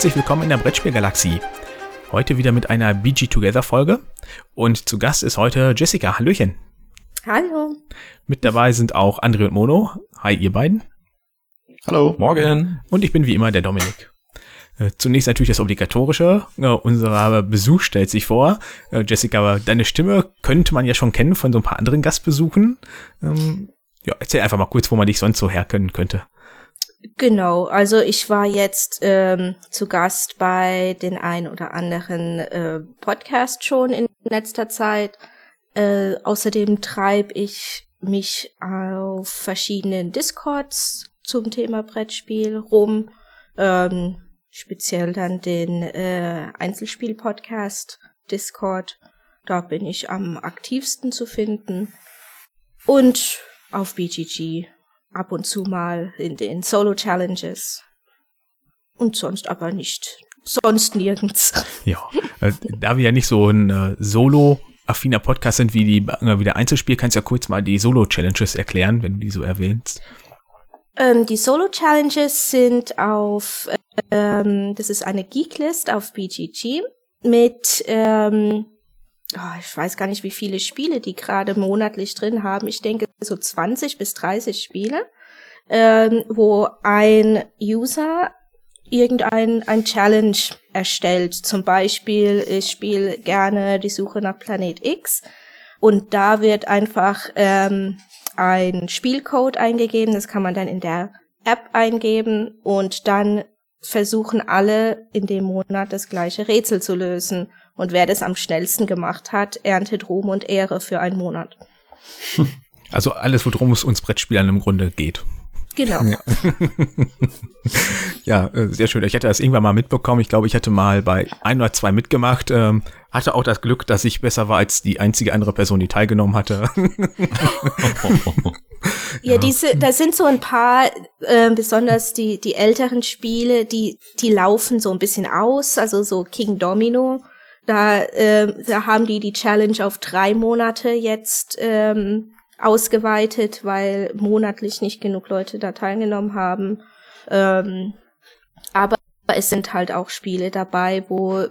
Herzlich willkommen in der Brettspielgalaxie. Heute wieder mit einer BG Together Folge. Und zu Gast ist heute Jessica. Hallöchen. Hallo. Mit dabei sind auch André und Mono. Hi, ihr beiden. Hallo. Morgen. Und ich bin wie immer der Dominik. Äh, zunächst natürlich das Obligatorische. Äh, unser Besuch stellt sich vor. Äh, Jessica, deine Stimme könnte man ja schon kennen von so ein paar anderen Gastbesuchen. Ähm, ja, erzähl einfach mal kurz, wo man dich sonst so herkennen könnte. Genau, also ich war jetzt ähm, zu Gast bei den ein oder anderen äh, Podcast schon in letzter Zeit. Äh, außerdem treibe ich mich auf verschiedenen Discords zum Thema Brettspiel rum. Ähm, speziell dann den äh, Einzelspiel-Podcast Discord. Da bin ich am aktivsten zu finden. Und auf BGG ab und zu mal in den Solo-Challenges. Und sonst aber nicht. Sonst nirgends. Ja, äh, da wir ja nicht so ein äh, Solo-affiner Podcast sind wie, die, äh, wie der Einzelspiel, kannst du ja kurz mal die Solo-Challenges erklären, wenn du die so erwähnst. Ähm, die Solo-Challenges sind auf, ähm, das ist eine Geeklist auf BGG mit ähm, oh, ich weiß gar nicht, wie viele Spiele die gerade monatlich drin haben. Ich denke so 20 bis 30 Spiele, ähm, wo ein User irgendein ein Challenge erstellt. Zum Beispiel, ich spiele gerne die Suche nach Planet X und da wird einfach ähm, ein Spielcode eingegeben. Das kann man dann in der App eingeben und dann versuchen alle in dem Monat das gleiche Rätsel zu lösen. Und wer das am schnellsten gemacht hat, erntet Ruhm und Ehre für einen Monat. Also alles, worum es uns Brettspielern im Grunde geht. Genau. Ja. ja, äh, sehr schön. Ich hatte das irgendwann mal mitbekommen. Ich glaube, ich hatte mal bei ein oder zwei mitgemacht. Ähm, hatte auch das Glück, dass ich besser war als die einzige andere Person, die teilgenommen hatte. ja, diese, da sind so ein paar, äh, besonders die, die älteren Spiele, die, die laufen so ein bisschen aus. Also so King Domino da, äh, da haben die die Challenge auf drei Monate jetzt ähm, ausgeweitet, weil monatlich nicht genug Leute da teilgenommen haben. Ähm, aber es sind halt auch Spiele dabei, wo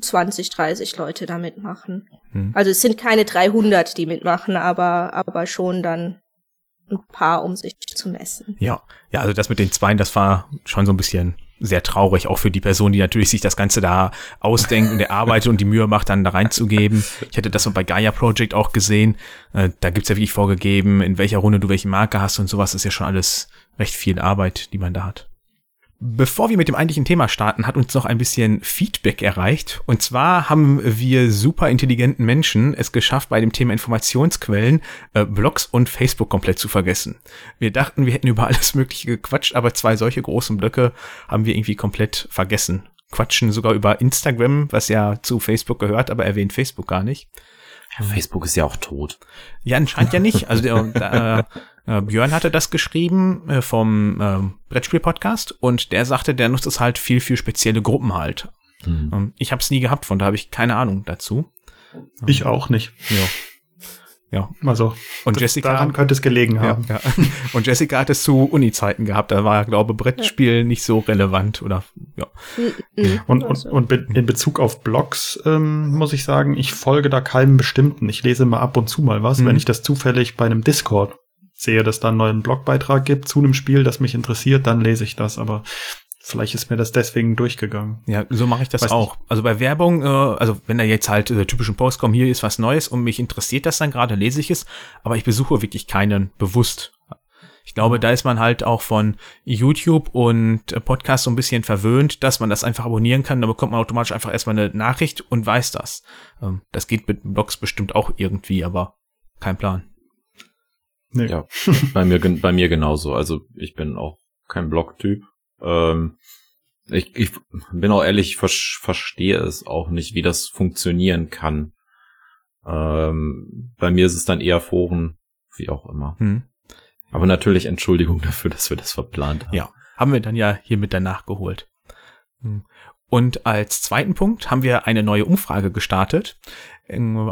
20, 30 Leute da mitmachen. Hm. Also es sind keine 300, die mitmachen, aber, aber schon dann ein paar, um sich zu messen. Ja, ja, also das mit den Zweien, das war schon so ein bisschen sehr traurig, auch für die Person, die natürlich sich das Ganze da ausdenkt und erarbeitet und die Mühe macht, dann da reinzugeben. Ich hatte das so bei Gaia Project auch gesehen. Äh, da gibt's ja wirklich vorgegeben, in welcher Runde du welche Marke hast und sowas. Das ist ja schon alles recht viel Arbeit, die man da hat. Bevor wir mit dem eigentlichen Thema starten, hat uns noch ein bisschen Feedback erreicht. Und zwar haben wir super intelligenten Menschen es geschafft, bei dem Thema Informationsquellen äh, Blogs und Facebook komplett zu vergessen. Wir dachten, wir hätten über alles Mögliche gequatscht, aber zwei solche großen Blöcke haben wir irgendwie komplett vergessen. Quatschen sogar über Instagram, was ja zu Facebook gehört, aber erwähnt Facebook gar nicht. Ja, Facebook ist ja auch tot. Ja, anscheinend ja nicht. Also der, äh, Björn hatte das geschrieben äh, vom äh, Brettspiel-Podcast und der sagte, der nutzt es halt viel für spezielle Gruppen halt. Mhm. Ähm, ich habe es nie gehabt, von da habe ich keine Ahnung dazu. Ich auch nicht. Ja. Ja. Also, und Jessica, daran könnte es gelegen haben. Ja, ja. Und Jessica hat es zu Uni-Zeiten gehabt. Da war, glaube Brettspiel ja. nicht so relevant oder ja. Und, und, und in Bezug auf Blogs ähm, muss ich sagen, ich folge da keinem bestimmten. Ich lese mal ab und zu mal was, mhm. wenn ich das zufällig bei einem Discord sehe, dass da einen neuen Blogbeitrag gibt zu einem Spiel, das mich interessiert, dann lese ich das. Aber vielleicht ist mir das deswegen durchgegangen. Ja, so mache ich das Weiß auch. Nicht. Also bei Werbung, äh, also wenn da jetzt halt äh, typischen Post kommen, hier ist was Neues und mich interessiert das dann gerade, lese ich es, aber ich besuche wirklich keinen bewusst. Ich glaube, da ist man halt auch von YouTube und äh, Podcast so ein bisschen verwöhnt, dass man das einfach abonnieren kann. Da bekommt man automatisch einfach erstmal eine Nachricht und weiß das. Ähm, das geht mit Blogs bestimmt auch irgendwie, aber kein Plan. Nee. Ja, bei mir, bei mir genauso. Also ich bin auch kein Blog-Typ. Ähm, ich, ich bin auch ehrlich, ich ver verstehe es auch nicht, wie das funktionieren kann. Ähm, bei mir ist es dann eher Foren, wie auch immer. Hm. Aber natürlich Entschuldigung dafür, dass wir das verplant haben. Ja, haben wir dann ja hiermit danach geholt. Hm. Und als zweiten Punkt haben wir eine neue Umfrage gestartet.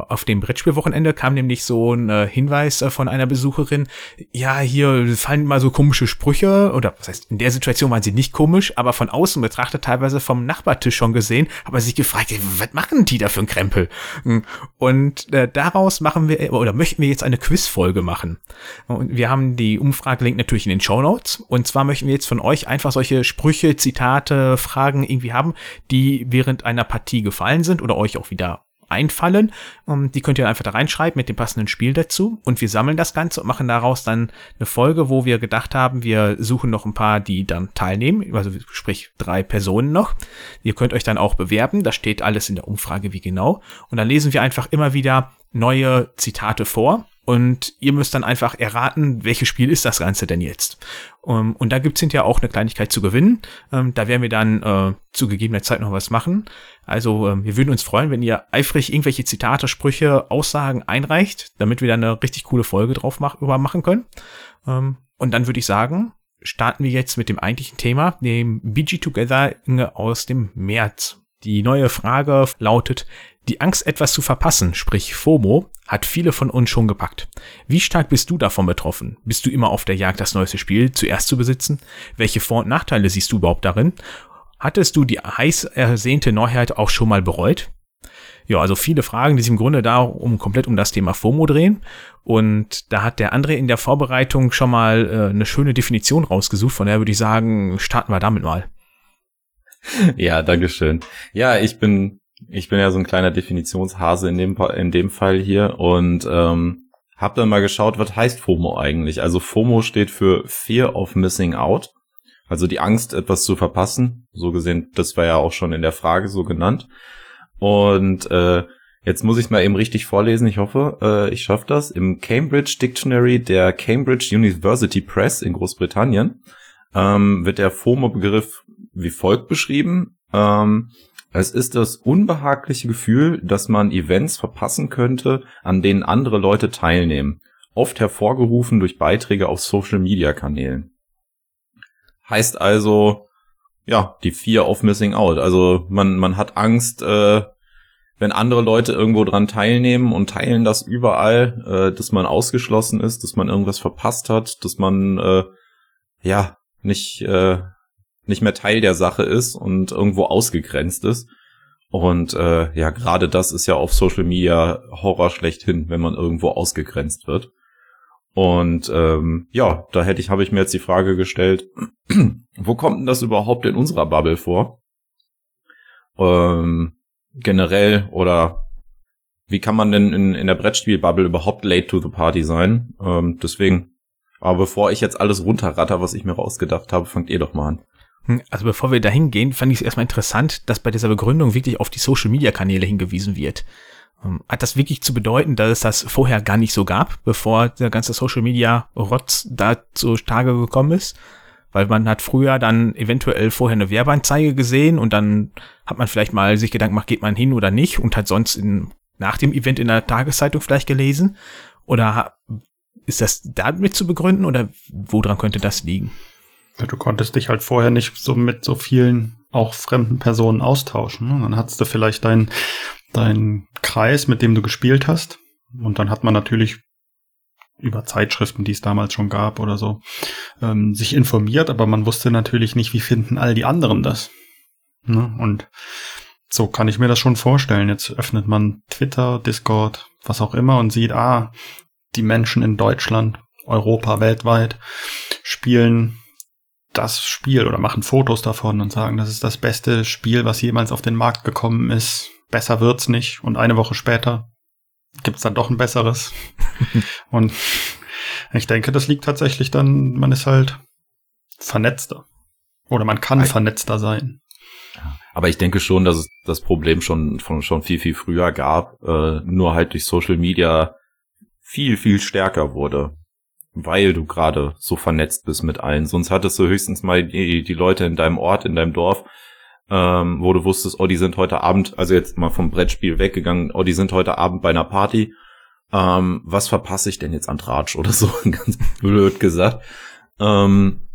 Auf dem Brettspielwochenende kam nämlich so ein äh, Hinweis äh, von einer Besucherin, ja, hier fallen mal so komische Sprüche, oder was heißt, in der Situation waren sie nicht komisch, aber von außen betrachtet teilweise vom Nachbartisch schon gesehen, aber sich gefragt, was machen die da für ein Krempel? Hm. Und äh, daraus machen wir, oder möchten wir jetzt eine Quizfolge machen. Und wir haben die Umfrage-Link natürlich in den Show Notes. Und zwar möchten wir jetzt von euch einfach solche Sprüche, Zitate, Fragen irgendwie haben, die während einer Partie gefallen sind oder euch auch wieder einfallen. Um, ähm, die könnt ihr einfach da reinschreiben mit dem passenden Spiel dazu. Und wir sammeln das Ganze und machen daraus dann eine Folge, wo wir gedacht haben, wir suchen noch ein paar, die dann teilnehmen. Also sprich drei Personen noch. Ihr könnt euch dann auch bewerben. Da steht alles in der Umfrage, wie genau. Und dann lesen wir einfach immer wieder neue Zitate vor und ihr müsst dann einfach erraten, welches Spiel ist das Ganze denn jetzt. Um, ähm, und da gibt's hinterher auch eine Kleinigkeit zu gewinnen. Ähm, da werden wir dann äh, zu gegebener Zeit noch was machen. Also ähm, wir würden uns freuen, wenn ihr eifrig irgendwelche Zitate, Sprüche, Aussagen einreicht, damit wir dann eine richtig coole Folge drauf mach über machen können. Ähm, und dann würde ich sagen, starten wir jetzt mit dem eigentlichen Thema, dem BG Together aus dem März. Die neue Frage lautet, die Angst, etwas zu verpassen, sprich FOMO, hat viele von uns schon gepackt. Wie stark bist du davon betroffen? Bist du immer auf der Jagd, das neueste Spiel zuerst zu besitzen? Welche Vor- und Nachteile siehst du überhaupt darin? Hattest du die heiß ersehnte Neuheit auch schon mal bereut? Ja, also viele Fragen, die sich im Grunde da um komplett um das Thema FOMO drehen. Und da hat der André in der Vorbereitung schon mal äh, eine schöne Definition rausgesucht. Von der würde ich sagen, starten wir damit mal. Ja, Dankeschön. Ja, ich bin ich bin ja so ein kleiner Definitionshase in dem, in dem Fall hier und ähm, habe dann mal geschaut, was heißt FOMO eigentlich. Also FOMO steht für Fear of Missing Out, also die Angst, etwas zu verpassen. So gesehen, das war ja auch schon in der Frage so genannt. Und äh, jetzt muss ich mal eben richtig vorlesen. Ich hoffe, äh, ich schaffe das. Im Cambridge Dictionary der Cambridge University Press in Großbritannien ähm, wird der FOMO-Begriff wie folgt beschrieben. Ähm, es ist das unbehagliche Gefühl, dass man Events verpassen könnte, an denen andere Leute teilnehmen, oft hervorgerufen durch Beiträge auf Social-Media-Kanälen. Heißt also, ja, die Fear of Missing Out. Also man, man hat Angst, äh, wenn andere Leute irgendwo dran teilnehmen und teilen das überall, äh, dass man ausgeschlossen ist, dass man irgendwas verpasst hat, dass man äh, ja nicht äh, nicht mehr Teil der Sache ist und irgendwo ausgegrenzt ist. Und äh, ja, gerade das ist ja auf Social Media Horror schlechthin, wenn man irgendwo ausgegrenzt wird. Und ähm, ja, da hätte ich, habe ich mir jetzt die Frage gestellt, wo kommt denn das überhaupt in unserer Bubble vor? Ähm, generell oder wie kann man denn in, in der Brettspielbubble überhaupt late to the party sein? Ähm, deswegen, aber bevor ich jetzt alles runterratter, was ich mir rausgedacht habe, fangt ihr doch mal an. Hm, also bevor wir dahin gehen, fand ich es erstmal interessant, dass bei dieser Begründung wirklich auf die Social-Media-Kanäle hingewiesen wird. Ähm, hat das wirklich zu bedeuten, dass es das vorher gar nicht so gab, bevor der ganze Social-Media-Rotz da zu Tage gekommen ist? Weil man hat früher dann eventuell vorher eine Werbeanzeige gesehen und dann hat man vielleicht mal sich Gedanken gemacht, geht man hin oder nicht und hat sonst in, nach dem Event in der Tageszeitung vielleicht gelesen. Oder ist das damit zu begründen oder woran könnte das liegen? Ja, du konntest dich halt vorher nicht so mit so vielen auch fremden Personen austauschen. Ne? Dann hattest du vielleicht deinen dein Kreis, mit dem du gespielt hast. Und dann hat man natürlich über Zeitschriften, die es damals schon gab oder so, ähm, sich informiert, aber man wusste natürlich nicht, wie finden all die anderen das. Ne? Und so kann ich mir das schon vorstellen. Jetzt öffnet man Twitter, Discord, was auch immer und sieht, ah, die Menschen in Deutschland, Europa, weltweit spielen das Spiel oder machen Fotos davon und sagen, das ist das beste Spiel, was jemals auf den Markt gekommen ist. Besser wird's nicht. Und eine Woche später gibt's dann doch ein besseres. und ich denke, das liegt tatsächlich dann, man ist halt vernetzter. Oder man kann vernetzter sein. Aber ich denke schon, dass es das Problem schon, schon, schon viel, viel früher gab, äh, nur halt durch Social Media viel, viel stärker wurde weil du gerade so vernetzt bist mit allen. Sonst hattest du höchstens mal die, die Leute in deinem Ort, in deinem Dorf, ähm, wo du wusstest, oh, die sind heute Abend, also jetzt mal vom Brettspiel weggegangen, oh, die sind heute Abend bei einer Party. Ähm, was verpasse ich denn jetzt an Tratsch oder so, ganz blöd gesagt. Ähm,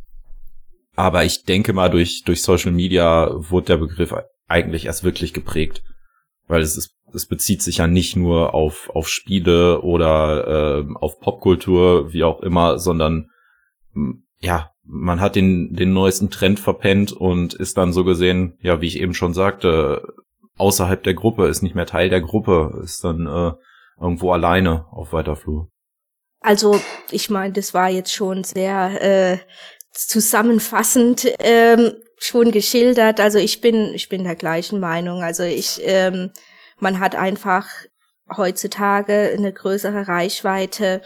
aber ich denke mal, durch, durch Social Media wurde der Begriff eigentlich erst wirklich geprägt. weil es ist, es bezieht sich ja nicht nur auf, auf Spiele oder äh, auf Popkultur, wie auch immer, sondern ja, man hat den, den neuesten Trend verpennt und ist dann so gesehen, ja, wie ich eben schon sagte, außerhalb der Gruppe, ist nicht mehr Teil der Gruppe, ist dann äh, irgendwo alleine auf weiter Flur. Also, ich meine, das war jetzt schon sehr äh, zusammenfassend ähm, schon geschildert. Also ich bin, ich bin der gleichen Meinung. Also ich, ähm, man hat einfach heutzutage eine größere Reichweite,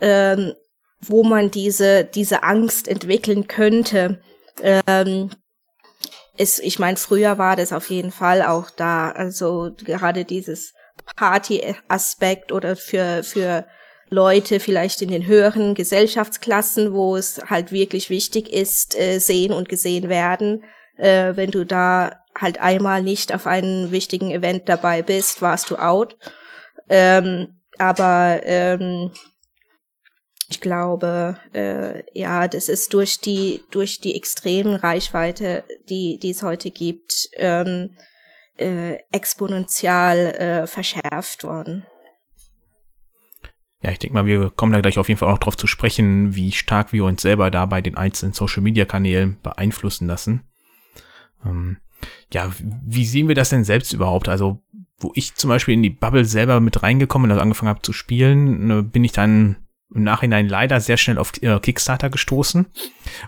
ähm, wo man diese, diese Angst entwickeln könnte. Ähm, ist, ich meine, früher war das auf jeden Fall auch da. Also gerade dieses Party-Aspekt oder für, für Leute vielleicht in den höheren Gesellschaftsklassen, wo es halt wirklich wichtig ist, äh, sehen und gesehen werden. Äh, wenn du da halt einmal nicht auf einem wichtigen Event dabei bist, warst du out. Ähm, aber ähm, ich glaube, äh, ja, das ist durch die durch die extremen Reichweite, die die es heute gibt, ähm, äh, exponentiell äh, verschärft worden. Ja, ich denke mal, wir kommen da gleich auf jeden Fall auch drauf zu sprechen, wie stark wir uns selber da bei den einzelnen Social-Media-Kanälen beeinflussen lassen. Ähm, ja, wie sehen wir das denn selbst überhaupt? Also, wo ich zum Beispiel in die Bubble selber mit reingekommen und also angefangen habe zu spielen, ne, bin ich dann im Nachhinein leider sehr schnell auf äh, Kickstarter gestoßen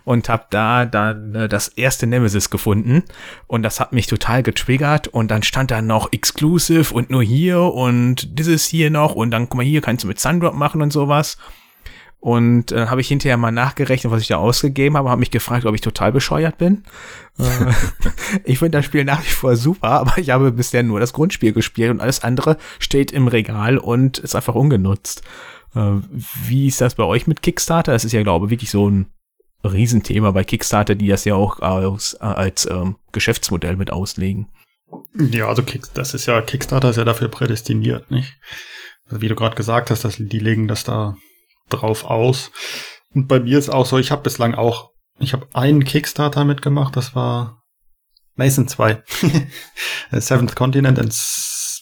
und habe da dann äh, das erste Nemesis gefunden. Und das hat mich total getriggert. Und dann stand da noch Exclusive und nur hier und dieses hier noch. Und dann guck mal hier kannst du mit Sundrop machen und sowas und äh, habe ich hinterher mal nachgerechnet, was ich da ausgegeben habe, habe mich gefragt, ob ich total bescheuert bin. Äh, ich finde das Spiel nach wie vor super, aber ich habe bisher nur das Grundspiel gespielt und alles andere steht im Regal und ist einfach ungenutzt. Äh, wie ist das bei euch mit Kickstarter? Das ist ja, glaube ich, wirklich so ein Riesenthema bei Kickstarter, die das ja auch als, als ähm, Geschäftsmodell mit auslegen. Ja, also das ist ja, Kickstarter ist ja dafür prädestiniert, nicht? Also wie du gerade gesagt hast, dass die legen das da drauf aus. Und bei mir ist auch so, ich habe bislang auch, ich habe einen Kickstarter mitgemacht, das war Mason 2. Seventh Continent and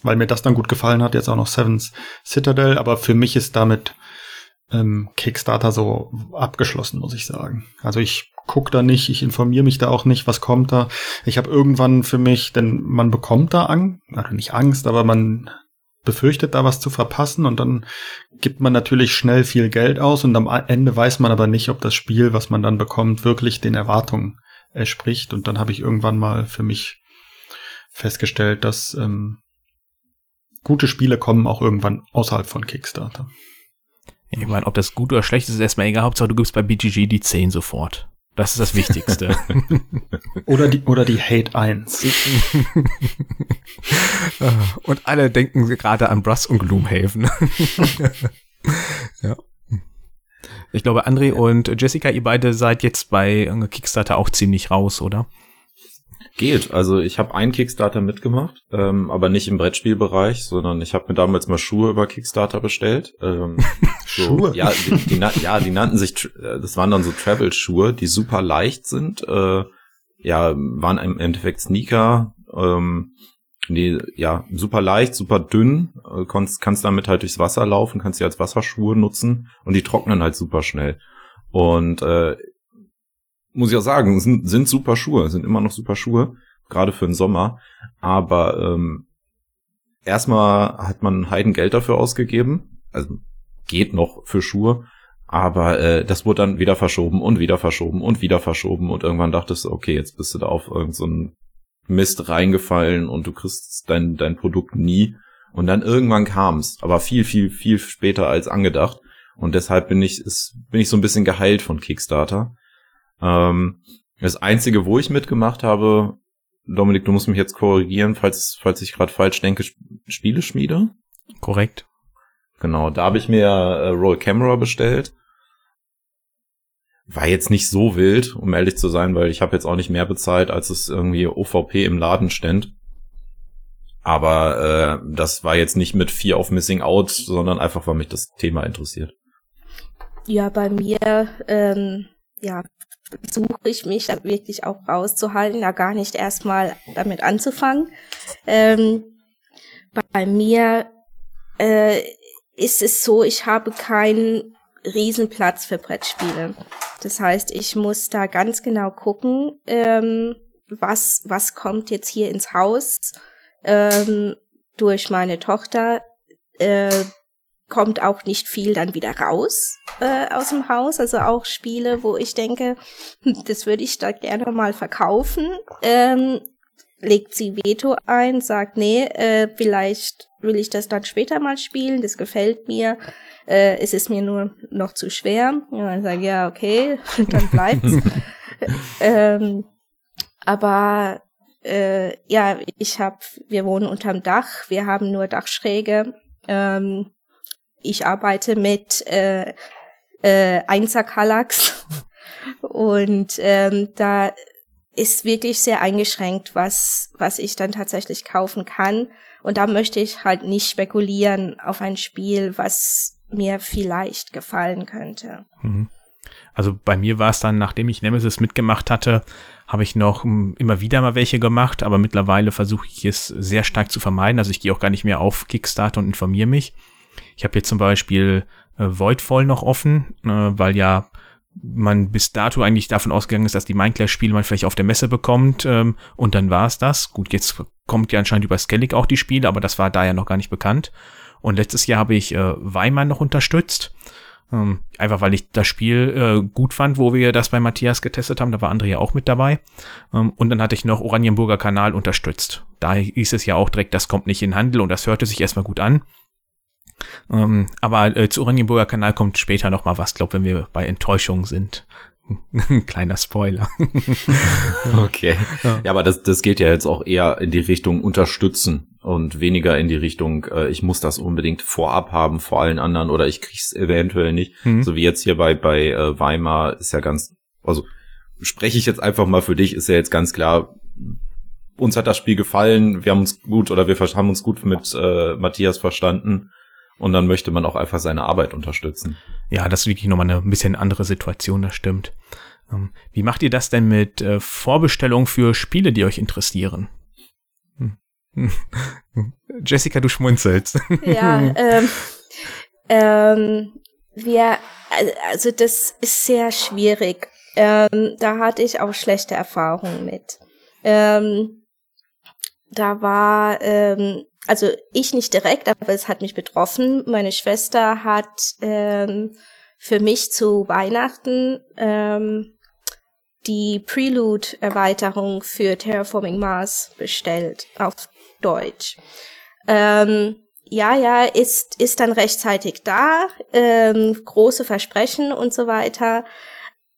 weil mir das dann gut gefallen hat, jetzt auch noch Seven's Citadel, aber für mich ist damit ähm, Kickstarter so abgeschlossen, muss ich sagen. Also ich guck da nicht, ich informiere mich da auch nicht, was kommt da. Ich habe irgendwann für mich, denn man bekommt da Angst, also nicht Angst, aber man befürchtet da was zu verpassen und dann gibt man natürlich schnell viel Geld aus und am Ende weiß man aber nicht, ob das Spiel, was man dann bekommt, wirklich den Erwartungen entspricht. Und dann habe ich irgendwann mal für mich festgestellt, dass ähm, gute Spiele kommen auch irgendwann außerhalb von Kickstarter. Ich meine, ob das gut oder schlecht ist, ist erstmal egal. Hauptsache, du gibst bei BGG die 10 sofort. Das ist das Wichtigste. oder die, oder die Hate 1. und alle denken gerade an Brass und Gloomhaven. ja. Ich glaube, André und Jessica, ihr beide seid jetzt bei Kickstarter auch ziemlich raus, oder? Geht. Also ich habe einen Kickstarter mitgemacht, ähm, aber nicht im Brettspielbereich, sondern ich habe mir damals mal Schuhe über Kickstarter bestellt. Ähm, so, Schuhe? Ja die, die, ja, die nannten sich, äh, das waren dann so Travel-Schuhe, die super leicht sind. Äh, ja, waren im Endeffekt Sneaker. Ähm, die, ja, super leicht, super dünn, äh, kannst, kannst damit halt durchs Wasser laufen, kannst sie als Wasserschuhe nutzen und die trocknen halt super schnell. Und äh, muss ich auch sagen, sind, sind super Schuhe, sind immer noch super Schuhe, gerade für den Sommer. Aber ähm, erstmal hat man Heidengeld dafür ausgegeben. Also geht noch für Schuhe. Aber äh, das wurde dann wieder verschoben und wieder verschoben und wieder verschoben. Und irgendwann dachtest du, okay, jetzt bist du da auf irgendeinen so Mist reingefallen und du kriegst dein, dein Produkt nie. Und dann irgendwann kam's, aber viel, viel, viel später als angedacht. Und deshalb bin ich, ist, bin ich so ein bisschen geheilt von Kickstarter. Ähm, das Einzige, wo ich mitgemacht habe, Dominik, du musst mich jetzt korrigieren, falls, falls ich gerade falsch denke, Spieleschmiede. Korrekt. Genau, da habe ich mir äh, Roll Camera bestellt. War jetzt nicht so wild, um ehrlich zu sein, weil ich habe jetzt auch nicht mehr bezahlt, als es irgendwie OVP im Laden stand. Aber äh, das war jetzt nicht mit Fear of Missing Out, sondern einfach, weil mich das Thema interessiert. Ja, bei mir ähm, ja, versuche ich mich da wirklich auch rauszuhalten, da gar nicht erstmal damit anzufangen. Ähm, bei mir äh, ist es so, ich habe keinen Riesenplatz für Brettspiele. Das heißt, ich muss da ganz genau gucken, ähm, was, was kommt jetzt hier ins Haus ähm, durch meine Tochter. Äh, kommt auch nicht viel dann wieder raus äh, aus dem Haus. Also auch Spiele, wo ich denke, hm, das würde ich da gerne mal verkaufen. Ähm, legt sie Veto ein, sagt, nee, äh, vielleicht will ich das dann später mal spielen, das gefällt mir, äh, es ist mir nur noch zu schwer. Und dann sage ich, ja, okay, dann bleibt's. ähm, aber äh, ja, ich habe, wir wohnen unterm Dach, wir haben nur Dachschräge. Ähm, ich arbeite mit äh, äh, Einser-Kallax und ähm, da ist wirklich sehr eingeschränkt, was, was ich dann tatsächlich kaufen kann. Und da möchte ich halt nicht spekulieren auf ein Spiel, was mir vielleicht gefallen könnte. Mhm. Also bei mir war es dann, nachdem ich Nemesis mitgemacht hatte, habe ich noch hm, immer wieder mal welche gemacht, aber mittlerweile versuche ich es sehr stark zu vermeiden. Also ich gehe auch gar nicht mehr auf Kickstarter und informiere mich. Ich habe jetzt zum Beispiel äh, Voidfall noch offen, äh, weil ja man bis dato eigentlich davon ausgegangen ist, dass die Minecraft-Spiele man vielleicht auf der Messe bekommt ähm, und dann war es das. Gut, jetzt kommt ja anscheinend über Skellig auch die Spiele, aber das war da ja noch gar nicht bekannt. Und letztes Jahr habe ich äh, Weimann noch unterstützt. Ähm, einfach weil ich das Spiel äh, gut fand, wo wir das bei Matthias getestet haben. Da war André ja auch mit dabei. Ähm, und dann hatte ich noch Oranienburger Kanal unterstützt. Da hieß es ja auch direkt, das kommt nicht in Handel und das hörte sich erstmal gut an. Ähm, aber äh, zu Oranienburger Kanal kommt später noch mal was, glaube wenn wir bei Enttäuschung sind. Kleiner Spoiler. okay. Ja. ja, aber das, das geht ja jetzt auch eher in die Richtung unterstützen und weniger in die Richtung, äh, ich muss das unbedingt vorab haben vor allen anderen oder ich krieg's eventuell nicht. Mhm. So wie jetzt hier bei, bei äh, Weimar ist ja ganz, also spreche ich jetzt einfach mal für dich, ist ja jetzt ganz klar, uns hat das Spiel gefallen, wir haben uns gut oder wir haben uns gut mit äh, Matthias verstanden und dann möchte man auch einfach seine Arbeit unterstützen. Ja, das ist wirklich nochmal eine bisschen andere Situation, das stimmt. Ähm, wie macht ihr das denn mit äh, Vorbestellungen für Spiele, die euch interessieren? Hm. Jessica, du schmunzelst. Ja, ähm, ähm, wir, also das ist sehr schwierig. Ähm, da hatte ich auch schlechte Erfahrungen mit. Ähm, da war ähm, also ich nicht direkt, aber es hat mich betroffen. Meine Schwester hat ähm, für mich zu Weihnachten ähm, die Prelude-Erweiterung für Terraforming Mars bestellt auf Deutsch. Ähm, ja, ja, ist, ist dann rechtzeitig da, ähm, große Versprechen und so weiter.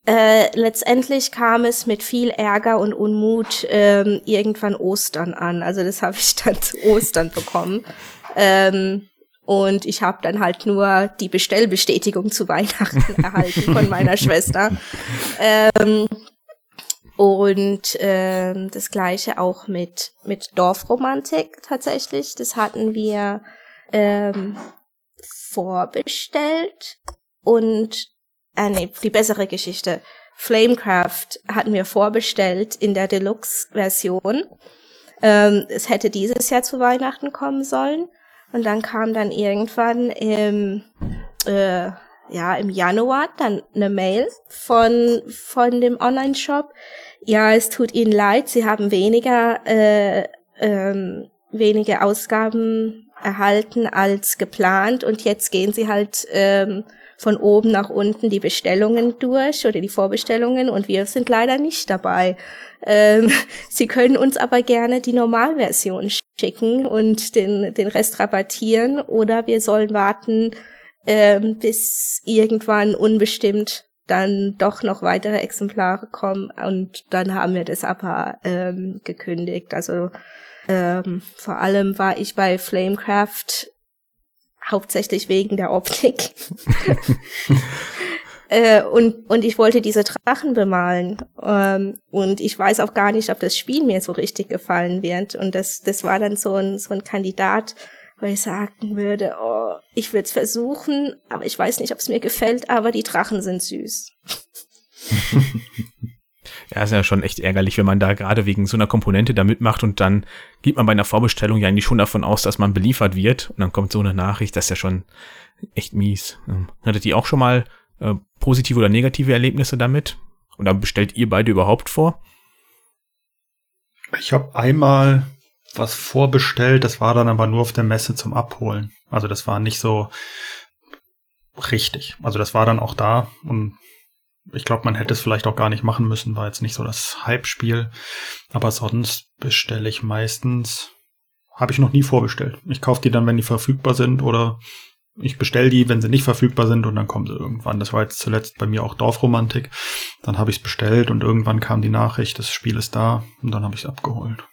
Äh, letztendlich kam es mit viel Ärger und Unmut ähm, irgendwann Ostern an. Also das habe ich dann zu Ostern bekommen. Ähm, und ich habe dann halt nur die Bestellbestätigung zu Weihnachten erhalten von meiner Schwester. Ähm, und ähm, das gleiche auch mit, mit Dorfromantik tatsächlich. Das hatten wir ähm, vorbestellt. Und äh, nee, die bessere Geschichte. Flamecraft hatten wir vorbestellt in der Deluxe-Version. Ähm, es hätte dieses Jahr zu Weihnachten kommen sollen. Und dann kam dann irgendwann im, äh, ja, im Januar dann eine Mail von, von dem Online-Shop. Ja, es tut Ihnen leid, Sie haben weniger, äh, ähm, weniger Ausgaben erhalten als geplant und jetzt gehen Sie halt ähm, von oben nach unten die Bestellungen durch oder die Vorbestellungen und wir sind leider nicht dabei. Ähm, Sie können uns aber gerne die Normalversion schicken und den, den Rest rabattieren oder wir sollen warten, ähm, bis irgendwann unbestimmt dann doch noch weitere Exemplare kommen und dann haben wir das aber ähm, gekündigt. Also ähm, vor allem war ich bei Flamecraft hauptsächlich wegen der Optik. äh, und, und ich wollte diese Drachen bemalen. Ähm, und ich weiß auch gar nicht, ob das Spiel mir so richtig gefallen wird. Und das, das war dann so ein, so ein Kandidat, wo ich sagen würde, oh, ich würde es versuchen, aber ich weiß nicht, ob es mir gefällt, aber die Drachen sind süß. Ja, ist ja schon echt ärgerlich, wenn man da gerade wegen so einer Komponente da mitmacht und dann geht man bei einer Vorbestellung ja eigentlich schon davon aus, dass man beliefert wird und dann kommt so eine Nachricht, das ist ja schon echt mies. Ähm, hattet ihr auch schon mal äh, positive oder negative Erlebnisse damit? Oder bestellt ihr beide überhaupt vor? Ich habe einmal was vorbestellt, das war dann aber nur auf der Messe zum Abholen. Also das war nicht so richtig. Also das war dann auch da und ich glaube, man hätte es vielleicht auch gar nicht machen müssen, war jetzt nicht so das Hype-Spiel. Aber sonst bestelle ich meistens, habe ich noch nie vorbestellt. Ich kaufe die dann, wenn die verfügbar sind oder ich bestelle die, wenn sie nicht verfügbar sind und dann kommen sie irgendwann. Das war jetzt zuletzt bei mir auch Dorfromantik. Dann habe ich es bestellt und irgendwann kam die Nachricht, das Spiel ist da und dann habe ich es abgeholt.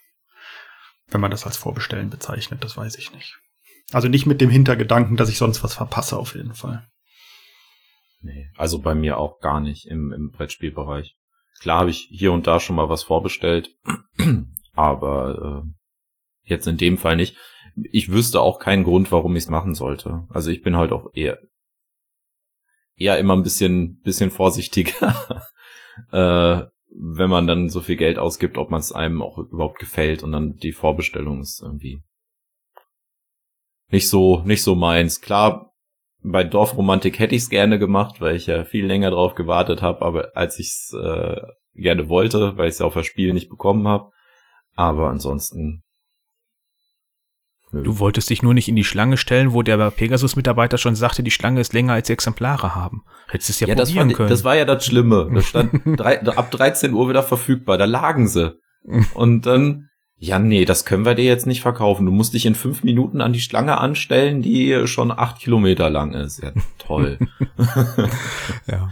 Wenn man das als Vorbestellen bezeichnet, das weiß ich nicht. Also nicht mit dem Hintergedanken, dass ich sonst was verpasse, auf jeden Fall. Nee, also bei mir auch gar nicht im, im Brettspielbereich. Klar habe ich hier und da schon mal was vorbestellt, aber äh, jetzt in dem Fall nicht. Ich wüsste auch keinen Grund, warum ich es machen sollte. Also ich bin halt auch eher eher immer ein bisschen bisschen vorsichtiger, äh, wenn man dann so viel Geld ausgibt, ob man es einem auch überhaupt gefällt und dann die Vorbestellung ist irgendwie nicht so nicht so meins. Klar, bei Dorfromantik hätte ich es gerne gemacht, weil ich ja viel länger drauf gewartet habe, aber als ich es äh, gerne wollte, weil ich es auf das Spiel nicht bekommen habe. Aber ansonsten. Nö. Du wolltest dich nur nicht in die Schlange stellen, wo der Pegasus-Mitarbeiter schon sagte, die Schlange ist länger als die Exemplare haben. Hättest es ja, ja probieren das können. Das war ja das Schlimme. Da stand drei, ab 13 Uhr wieder verfügbar. Da lagen sie. Und dann ja, nee, das können wir dir jetzt nicht verkaufen. Du musst dich in fünf Minuten an die Schlange anstellen, die schon acht Kilometer lang ist. Ja, toll. ja.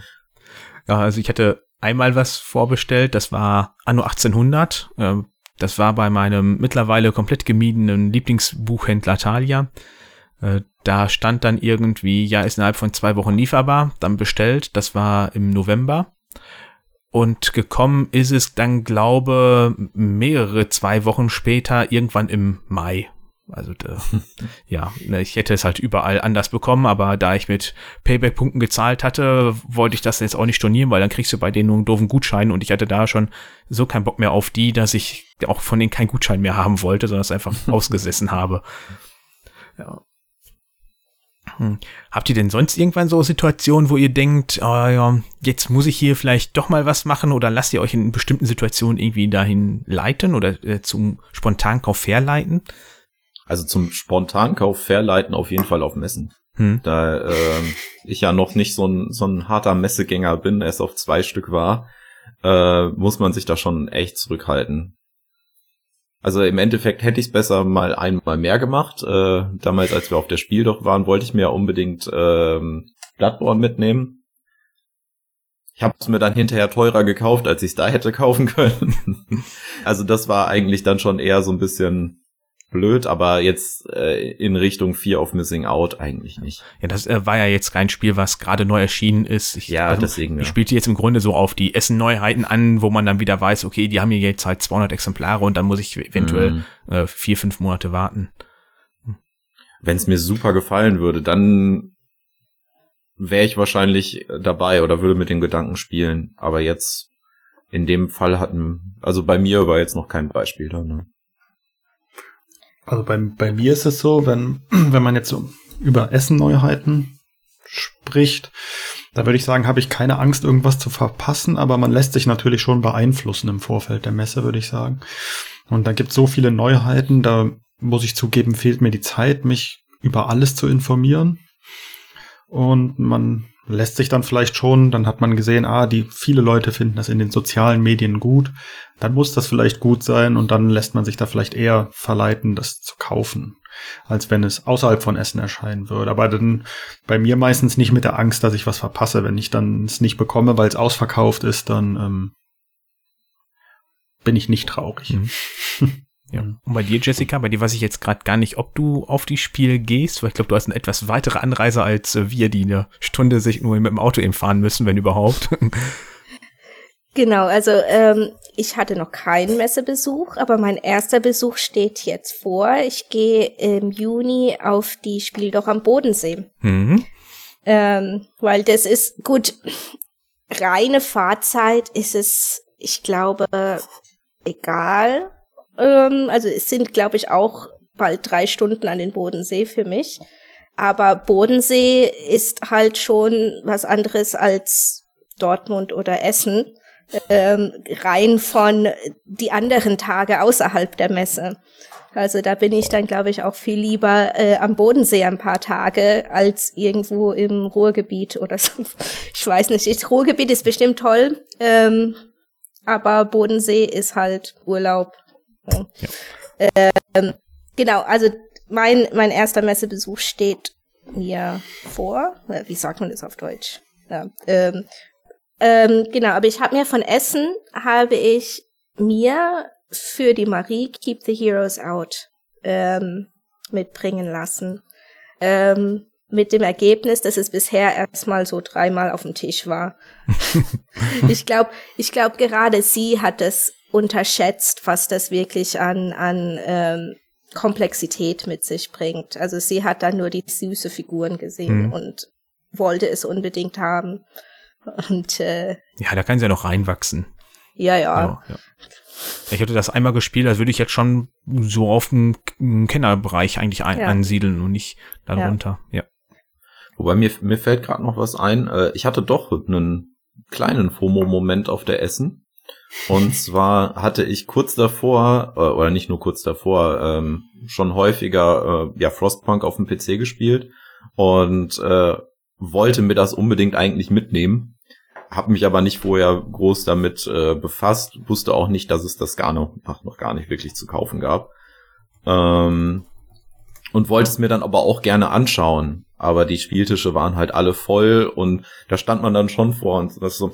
Ja, also ich hatte einmal was vorbestellt, das war Anno 1800. Ähm, das war bei meinem mittlerweile komplett gemiedenen Lieblingsbuchhändler Thalia. Äh, da stand dann irgendwie, ja, ist innerhalb von zwei Wochen lieferbar, dann bestellt. Das war im November. Und gekommen ist es dann, glaube, mehrere zwei Wochen später, irgendwann im Mai. Also ja, ne, ich hätte es halt überall anders bekommen, aber da ich mit Payback-Punkten gezahlt hatte, wollte ich das jetzt auch nicht stornieren, weil dann kriegst du bei denen nur einen doofen Gutschein und ich hatte da schon so keinen Bock mehr auf die, dass ich auch von denen keinen Gutschein mehr haben wollte, sondern es einfach ausgesessen habe. Ja. Hm. Habt ihr denn sonst irgendwann so Situationen, wo ihr denkt, oh ja, jetzt muss ich hier vielleicht doch mal was machen oder lasst ihr euch in bestimmten Situationen irgendwie dahin leiten oder äh, zum Spontankauf verleiten? Also zum Spontankauf verleiten auf jeden Fall auf Messen. Hm. Da äh, ich ja noch nicht so ein, so ein harter Messegänger bin, erst auf zwei Stück war, äh, muss man sich da schon echt zurückhalten. Also im Endeffekt hätte ich es besser mal einmal mehr gemacht. Äh, damals, als wir auf der Spiel doch waren, wollte ich mir ja unbedingt ähm, Bloodborne mitnehmen. Ich habe es mir dann hinterher teurer gekauft, als ich es da hätte kaufen können. also das war eigentlich dann schon eher so ein bisschen blöd, aber jetzt äh, in Richtung Fear of Missing Out eigentlich nicht. Ja, das äh, war ja jetzt kein Spiel, was gerade neu erschienen ist. Ich, ja, also, deswegen. Ja. Ich spielte jetzt im Grunde so auf die Essen-Neuheiten an, wo man dann wieder weiß, okay, die haben hier jetzt halt 200 Exemplare und dann muss ich eventuell mhm. äh, vier, fünf Monate warten. Wenn es mir super gefallen würde, dann wäre ich wahrscheinlich dabei oder würde mit den Gedanken spielen. Aber jetzt in dem Fall hatten, also bei mir war jetzt noch kein Beispiel da. Ne? Also bei, bei mir ist es so, wenn, wenn man jetzt so über Essen-Neuheiten spricht, da würde ich sagen, habe ich keine Angst, irgendwas zu verpassen, aber man lässt sich natürlich schon beeinflussen im Vorfeld der Messe, würde ich sagen. Und da gibt es so viele Neuheiten, da muss ich zugeben, fehlt mir die Zeit, mich über alles zu informieren. Und man lässt sich dann vielleicht schon, dann hat man gesehen, ah, die viele Leute finden das in den sozialen Medien gut, dann muss das vielleicht gut sein und dann lässt man sich da vielleicht eher verleiten, das zu kaufen, als wenn es außerhalb von Essen erscheinen würde. Aber dann bei mir meistens nicht mit der Angst, dass ich was verpasse. Wenn ich dann es nicht bekomme, weil es ausverkauft ist, dann ähm, bin ich nicht traurig. Mhm. Ja. Und bei dir, Jessica, bei dir weiß ich jetzt gerade gar nicht, ob du auf die Spiel gehst, weil ich glaube, du hast eine etwas weitere Anreise als äh, wir, die eine Stunde sich nur mit dem Auto eben fahren müssen, wenn überhaupt. Genau, also ähm, ich hatte noch keinen Messebesuch, aber mein erster Besuch steht jetzt vor. Ich gehe im Juni auf die Spiel doch am Bodensee. Mhm. Ähm, weil das ist gut, reine Fahrzeit ist es ich glaube, egal. Ähm, also es sind, glaube ich, auch bald drei Stunden an den Bodensee für mich. Aber Bodensee ist halt schon was anderes als Dortmund oder Essen. Ähm, rein von die anderen Tage außerhalb der Messe. Also da bin ich dann, glaube ich, auch viel lieber äh, am Bodensee ein paar Tage als irgendwo im Ruhrgebiet oder so. Ich weiß nicht, das Ruhrgebiet ist bestimmt toll, ähm, aber Bodensee ist halt Urlaub. Ja. Ähm, genau, also mein, mein erster Messebesuch steht mir vor. Wie sagt man das auf Deutsch? Ja, ähm, ähm, genau, aber ich habe mir von Essen habe ich mir für die Marie Keep the Heroes Out ähm, mitbringen lassen. Ähm, mit dem Ergebnis, dass es bisher erstmal so dreimal auf dem Tisch war. ich glaube, ich glaube gerade sie hat es unterschätzt, was das wirklich an an ähm, Komplexität mit sich bringt. Also sie hat dann nur die süße Figuren gesehen mhm. und wollte es unbedingt haben. Und äh, ja, da kann sie ja noch reinwachsen. Ja, ja. ja, ja. Ich hätte das einmal gespielt, als würde ich jetzt schon so auf dem Kennerbereich eigentlich ein, ja. ansiedeln und nicht darunter. Ja. ja. Wobei mir, mir fällt gerade noch was ein. Äh, ich hatte doch einen kleinen FOMO-Moment auf der Essen. Und zwar hatte ich kurz davor, äh, oder nicht nur kurz davor, ähm, schon häufiger äh, ja Frostpunk auf dem PC gespielt und äh, wollte mir das unbedingt eigentlich mitnehmen habe mich aber nicht vorher groß damit äh, befasst, wusste auch nicht, dass es das gar noch, ach, noch gar nicht wirklich zu kaufen gab. Ähm, und wollte es mir dann aber auch gerne anschauen. Aber die Spieltische waren halt alle voll und da stand man dann schon vor und das so,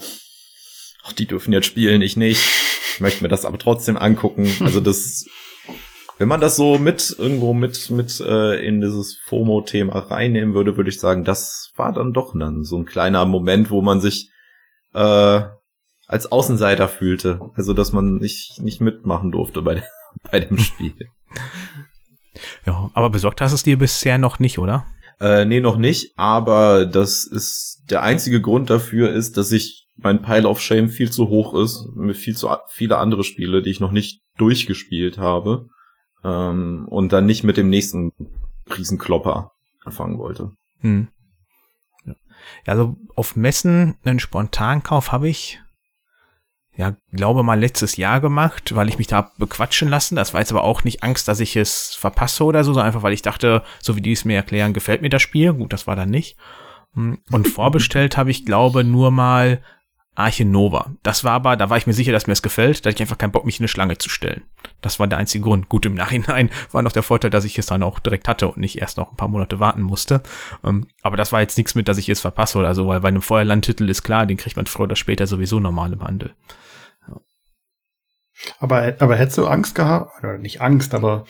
ach, die dürfen jetzt spielen, ich nicht. Ich möchte mir das aber trotzdem angucken. Also das, wenn man das so mit irgendwo mit mit äh, in dieses FOMO-Thema reinnehmen würde, würde ich sagen, das war dann doch dann so ein kleiner Moment, wo man sich äh, als Außenseiter fühlte. Also, dass man nicht, nicht mitmachen durfte bei, bei dem Spiel. Ja, aber besorgt hast es dir bisher noch nicht, oder? Äh, nee, noch nicht, aber das ist der einzige Grund dafür ist, dass ich mein Pile of Shame viel zu hoch ist, mit viel zu viele andere Spiele, die ich noch nicht durchgespielt habe, ähm, und dann nicht mit dem nächsten Riesenklopper anfangen wollte. Hm. Ja, also auf Messen einen Spontankauf habe ich, ja, glaube mal letztes Jahr gemacht, weil ich mich da bequatschen lassen. Das war jetzt aber auch nicht Angst, dass ich es verpasse oder so, sondern einfach, weil ich dachte, so wie die es mir erklären, gefällt mir das Spiel. Gut, das war dann nicht. Hm, und vorbestellt habe ich, glaube, nur mal Arche Nova. Das war aber, da war ich mir sicher, dass mir es gefällt, da hatte ich einfach keinen Bock, mich in eine Schlange zu stellen. Das war der einzige Grund. Gut, im Nachhinein war noch der Vorteil, dass ich es dann auch direkt hatte und nicht erst noch ein paar Monate warten musste. Ähm, aber das war jetzt nichts mit, dass ich es verpasse oder so, weil bei einem Feuerlandtitel ist klar, den kriegt man früher oder später sowieso normal im Handel. Aber, aber hättest du Angst gehabt, oder nicht Angst, aber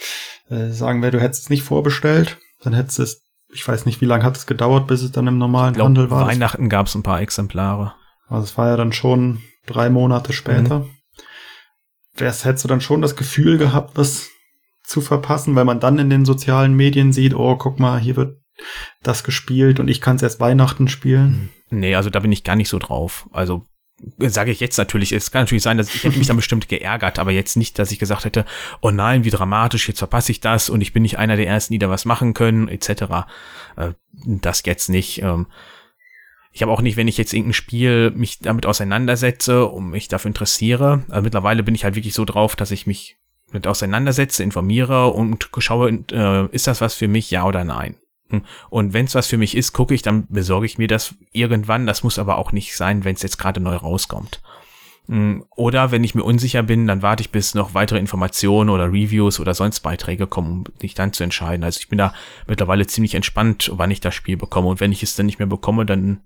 äh, sagen wir, du hättest es nicht vorbestellt, dann hättest es, ich weiß nicht, wie lange hat es gedauert, bis es dann im normalen glaub, Handel war. Weihnachten gab es ein paar Exemplare. Also es war ja dann schon drei Monate später. Mhm. Wär's, hättest du dann schon das Gefühl gehabt, was zu verpassen, weil man dann in den sozialen Medien sieht, oh, guck mal, hier wird das gespielt und ich kann es erst Weihnachten spielen? Nee, also da bin ich gar nicht so drauf. Also sage ich jetzt natürlich, es kann natürlich sein, dass ich hätte mich dann bestimmt geärgert, aber jetzt nicht, dass ich gesagt hätte, oh nein, wie dramatisch, jetzt verpasse ich das und ich bin nicht einer der ersten, die da was machen können, etc. Äh, das jetzt nicht. Ähm, ich habe auch nicht, wenn ich jetzt irgendein Spiel mich damit auseinandersetze und mich dafür interessiere. Also mittlerweile bin ich halt wirklich so drauf, dass ich mich mit auseinandersetze, informiere und schaue, äh, ist das was für mich, ja oder nein. Hm. Und wenn es was für mich ist, gucke ich, dann besorge ich mir das irgendwann. Das muss aber auch nicht sein, wenn es jetzt gerade neu rauskommt. Hm. Oder wenn ich mir unsicher bin, dann warte ich, bis noch weitere Informationen oder Reviews oder sonst Beiträge kommen, um mich dann zu entscheiden. Also ich bin da mittlerweile ziemlich entspannt, wann ich das Spiel bekomme. Und wenn ich es dann nicht mehr bekomme, dann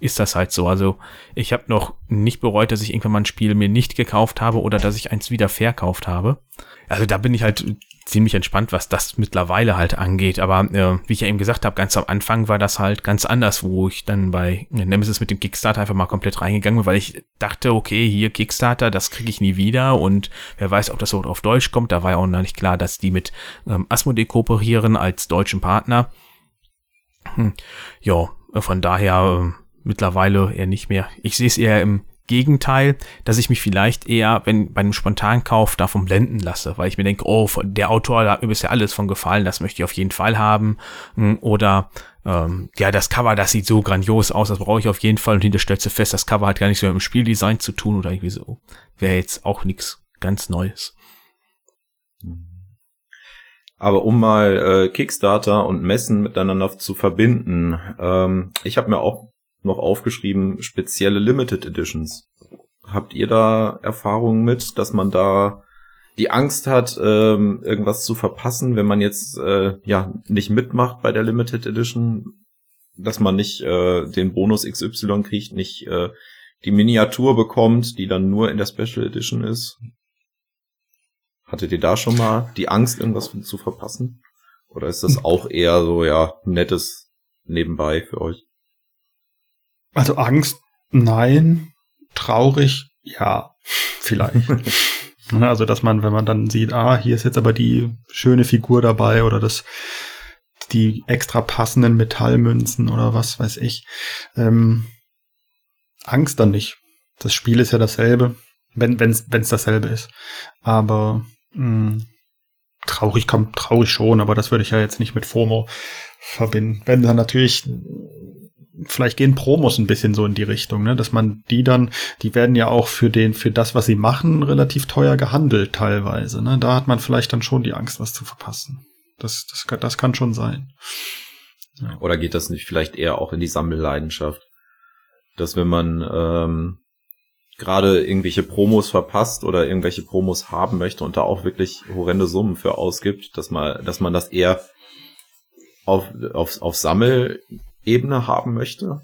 ist das halt so. Also ich habe noch nicht bereut, dass ich irgendwann mal ein Spiel mir nicht gekauft habe oder dass ich eins wieder verkauft habe. Also da bin ich halt ziemlich entspannt, was das mittlerweile halt angeht. Aber äh, wie ich ja eben gesagt habe, ganz am Anfang war das halt ganz anders, wo ich dann bei Nemesis mit dem Kickstarter einfach mal komplett reingegangen bin, weil ich dachte, okay, hier Kickstarter, das kriege ich nie wieder und wer weiß, ob das so auf Deutsch kommt. Da war ja auch noch nicht klar, dass die mit ähm, Asmodee kooperieren als deutschen Partner. Hm. Ja, von daher äh, mittlerweile eher nicht mehr. Ich sehe es eher im Gegenteil, dass ich mich vielleicht eher, wenn bei einem Spontankauf davon blenden lasse, weil ich mir denke, oh, der Autor, hat mir bisher alles von gefallen, das möchte ich auf jeden Fall haben. Hm, oder ähm, ja, das Cover, das sieht so grandios aus, das brauche ich auf jeden Fall. Und hinter stellst du fest, das Cover hat gar nichts mehr mit dem Spieldesign zu tun oder irgendwie so. Wäre jetzt auch nichts ganz Neues. Aber um mal äh, Kickstarter und Messen miteinander zu verbinden, ähm, ich habe mir auch noch aufgeschrieben, spezielle Limited Editions. Habt ihr da Erfahrungen mit, dass man da die Angst hat, ähm, irgendwas zu verpassen, wenn man jetzt äh, ja nicht mitmacht bei der Limited Edition, dass man nicht äh, den Bonus XY kriegt, nicht äh, die Miniatur bekommt, die dann nur in der Special Edition ist? Hattet ihr da schon mal die Angst, irgendwas zu verpassen? Oder ist das auch eher so, ja, nettes nebenbei für euch? Also Angst, nein. Traurig, ja, vielleicht. Ne, also, dass man, wenn man dann sieht, ah, hier ist jetzt aber die schöne Figur dabei oder das, die extra passenden Metallmünzen oder was weiß ich. Ähm, Angst dann nicht. Das Spiel ist ja dasselbe, wenn es wenn's dasselbe ist. Aber mh, hm, traurig kommt traurig schon, aber das würde ich ja jetzt nicht mit FOMO verbinden. Wenn dann natürlich vielleicht gehen Promos ein bisschen so in die Richtung, ne? dass man die dann, die werden ja auch für den, für das, was sie machen, relativ teuer gehandelt teilweise. Ne? Da hat man vielleicht dann schon die Angst, was zu verpassen. Das, das, das kann schon sein. Ja. Oder geht das nicht vielleicht eher auch in die Sammelleidenschaft? Dass wenn man ähm, gerade irgendwelche Promos verpasst oder irgendwelche Promos haben möchte und da auch wirklich horrende Summen für ausgibt, dass man, dass man das eher auf, auf, auf Sammel Ebene haben möchte.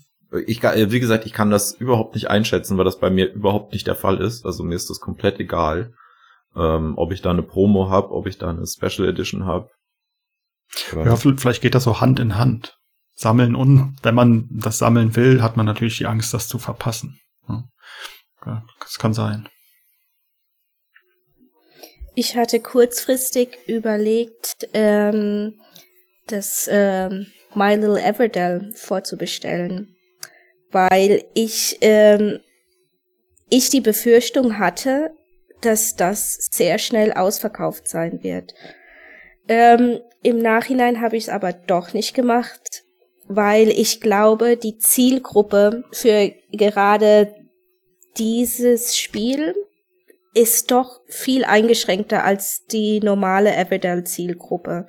Ich, wie gesagt, ich kann das überhaupt nicht einschätzen, weil das bei mir überhaupt nicht der Fall ist. Also mir ist das komplett egal, ähm, ob ich da eine Promo habe, ob ich da eine Special Edition habe. Ja, vielleicht geht das so Hand in Hand. Sammeln und wenn man das sammeln will, hat man natürlich die Angst, das zu verpassen. Ja, das kann sein. Ich hatte kurzfristig überlegt, ähm, das ähm, My Little Everdell vorzubestellen, weil ich, ähm, ich die Befürchtung hatte, dass das sehr schnell ausverkauft sein wird. Ähm, Im Nachhinein habe ich es aber doch nicht gemacht, weil ich glaube, die Zielgruppe für gerade dieses Spiel ist doch viel eingeschränkter als die normale Everdell-Zielgruppe.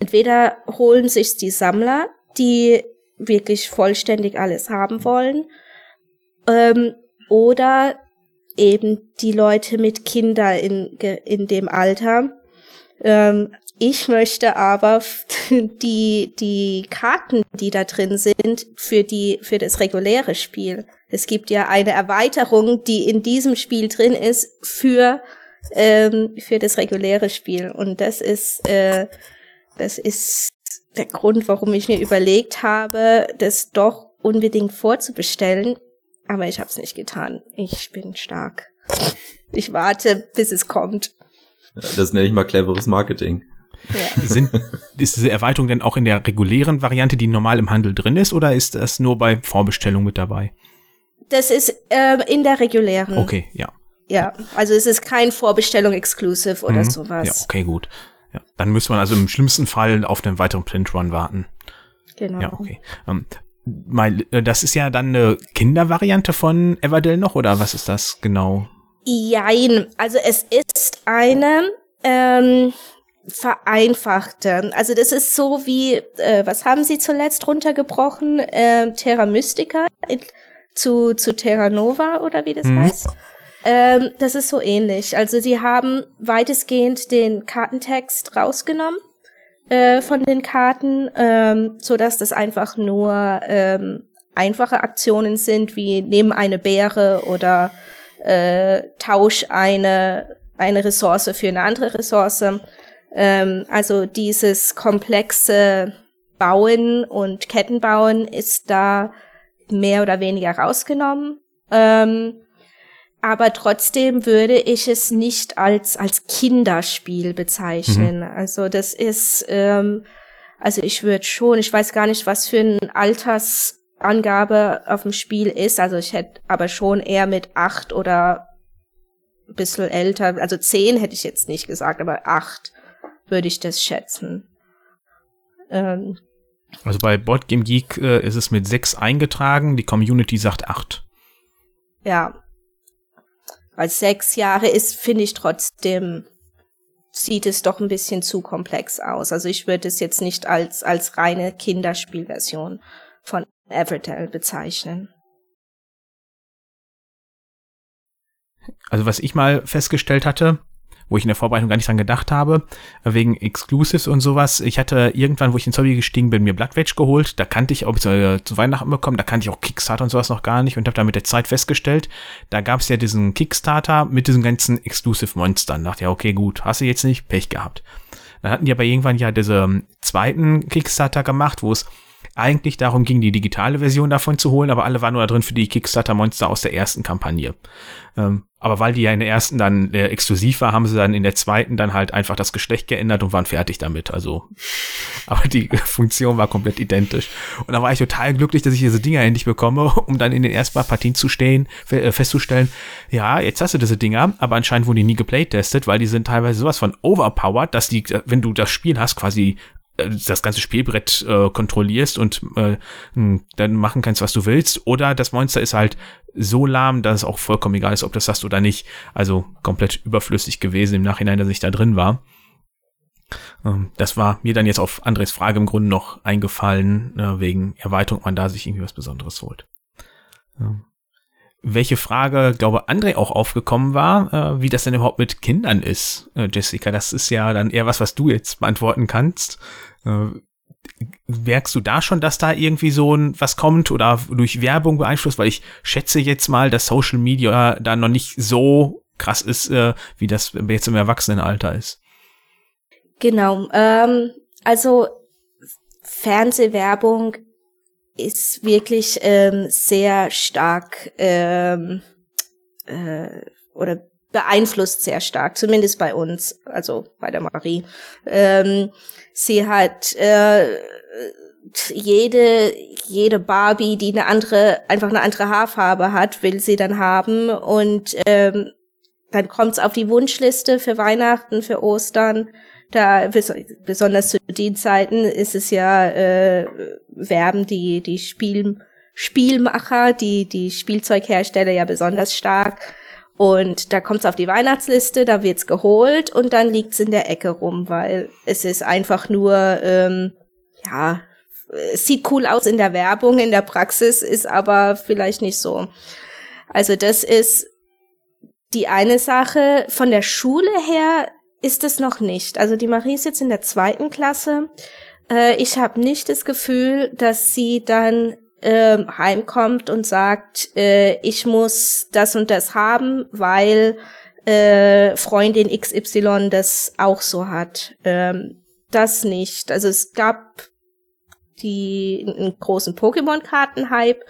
Entweder holen sich die Sammler, die wirklich vollständig alles haben wollen, ähm, oder eben die Leute mit Kindern in, in dem Alter. Ähm, ich möchte aber die, die Karten, die da drin sind, für die, für das reguläre Spiel. Es gibt ja eine Erweiterung, die in diesem Spiel drin ist für, ähm, für das reguläre Spiel. Und das ist, äh, das ist der Grund, warum ich mir überlegt habe, das doch unbedingt vorzubestellen. Aber ich habe es nicht getan. Ich bin stark. Ich warte, bis es kommt. Das nenne ich mal cleveres Marketing. Ja. Sind, ist diese Erweiterung denn auch in der regulären Variante, die normal im Handel drin ist, oder ist das nur bei Vorbestellung mit dabei? Das ist äh, in der regulären. Okay, ja. Ja, also es ist kein Vorbestellung exclusive oder mhm. sowas. Ja, okay, gut. Ja, dann müsste man also im schlimmsten Fall auf den weiteren Print-Run warten. Genau. Ja, okay. Ähm, mal, äh, das ist ja dann eine Kindervariante von Everdell noch, oder was ist das genau? Jein, also es ist eine ähm, vereinfachte. Also das ist so wie, äh, was haben Sie zuletzt runtergebrochen? Äh, Terra Mystica in, zu, zu Terra Nova oder wie das hm. heißt? Ähm, das ist so ähnlich. Also sie haben weitestgehend den Kartentext rausgenommen äh, von den Karten, ähm, so dass das einfach nur ähm, einfache Aktionen sind, wie nehmen eine Beere oder äh, tausch eine eine Ressource für eine andere Ressource. Ähm, also dieses komplexe Bauen und Kettenbauen ist da mehr oder weniger rausgenommen. Ähm, aber trotzdem würde ich es nicht als als Kinderspiel bezeichnen. Mhm. Also das ist, ähm, also ich würde schon, ich weiß gar nicht, was für ein Alters Angabe auf dem Spiel ist. Also ich hätte aber schon eher mit acht oder ein bisschen älter, also zehn hätte ich jetzt nicht gesagt, aber acht würde ich das schätzen. Ähm, also bei Board Game Geek äh, ist es mit sechs eingetragen, die Community sagt acht. Ja. Weil sechs Jahre ist, finde ich trotzdem, sieht es doch ein bisschen zu komplex aus. Also ich würde es jetzt nicht als, als reine Kinderspielversion von Everdell bezeichnen. Also was ich mal festgestellt hatte, wo ich in der Vorbereitung gar nicht dran gedacht habe, wegen Exclusives und sowas. Ich hatte irgendwann, wo ich ins Hobby gestiegen bin, mir Blood geholt. Da kannte ich, ob ich zu Weihnachten bekommen, da kannte ich auch Kickstarter und sowas noch gar nicht und habe da mit der Zeit festgestellt, da gab es ja diesen Kickstarter mit diesen ganzen Exclusive Monstern. Da dachte ja, okay, gut, hast du jetzt nicht, Pech gehabt. Dann hatten die aber irgendwann ja diese zweiten Kickstarter gemacht, wo es eigentlich darum ging, die digitale Version davon zu holen, aber alle waren nur da drin für die Kickstarter-Monster aus der ersten Kampagne. Ähm, aber weil die ja in der ersten dann äh, exklusiv war, haben sie dann in der zweiten dann halt einfach das Geschlecht geändert und waren fertig damit. Also, aber die Funktion war komplett identisch. Und da war ich total glücklich, dass ich diese Dinger endlich bekomme, um dann in den ersten paar Partien zu stehen, äh, festzustellen, ja, jetzt hast du diese Dinger, aber anscheinend wurden die nie geplaytestet, weil die sind teilweise sowas von overpowered, dass die, wenn du das Spiel hast, quasi äh, das ganze Spielbrett äh, kontrollierst und äh, dann machen kannst, was du willst. Oder das Monster ist halt so lahm, dass es auch vollkommen egal ist, ob das hast oder nicht. Also komplett überflüssig gewesen im Nachhinein, dass ich da drin war. Ähm, das war mir dann jetzt auf Andres Frage im Grunde noch eingefallen, äh, wegen Erweiterung, man da sich irgendwie was Besonderes holt. Ähm, welche Frage, glaube André auch aufgekommen war, äh, wie das denn überhaupt mit Kindern ist, äh, Jessica. Das ist ja dann eher was, was du jetzt beantworten kannst. Äh, merkst du da schon, dass da irgendwie so ein was kommt oder durch Werbung beeinflusst? Weil ich schätze jetzt mal, dass Social Media da noch nicht so krass ist, äh, wie das jetzt im Erwachsenenalter ist. Genau. Ähm, also Fernsehwerbung ist wirklich ähm, sehr stark ähm, äh, oder beeinflusst sehr stark, zumindest bei uns, also bei der Marie. Ähm, sie hat äh, jede jede Barbie, die eine andere einfach eine andere Haarfarbe hat, will sie dann haben und ähm, dann kommt's auf die Wunschliste für Weihnachten, für Ostern da besonders zu den Zeiten ist es ja äh, werben die die Spiel, Spielmacher, die die Spielzeughersteller ja besonders stark und da kommt's auf die Weihnachtsliste, da wird's geholt und dann liegt's in der Ecke rum, weil es ist einfach nur ähm, ja es sieht cool aus in der Werbung, in der Praxis ist aber vielleicht nicht so. Also das ist die eine Sache. Von der Schule her ist es noch nicht. Also die Marie ist jetzt in der zweiten Klasse. Äh, ich habe nicht das Gefühl, dass sie dann äh, heimkommt und sagt, äh, ich muss das und das haben, weil äh, Freundin XY das auch so hat. Ähm, das nicht. Also es gab die einen großen Pokémon-Karten-Hype.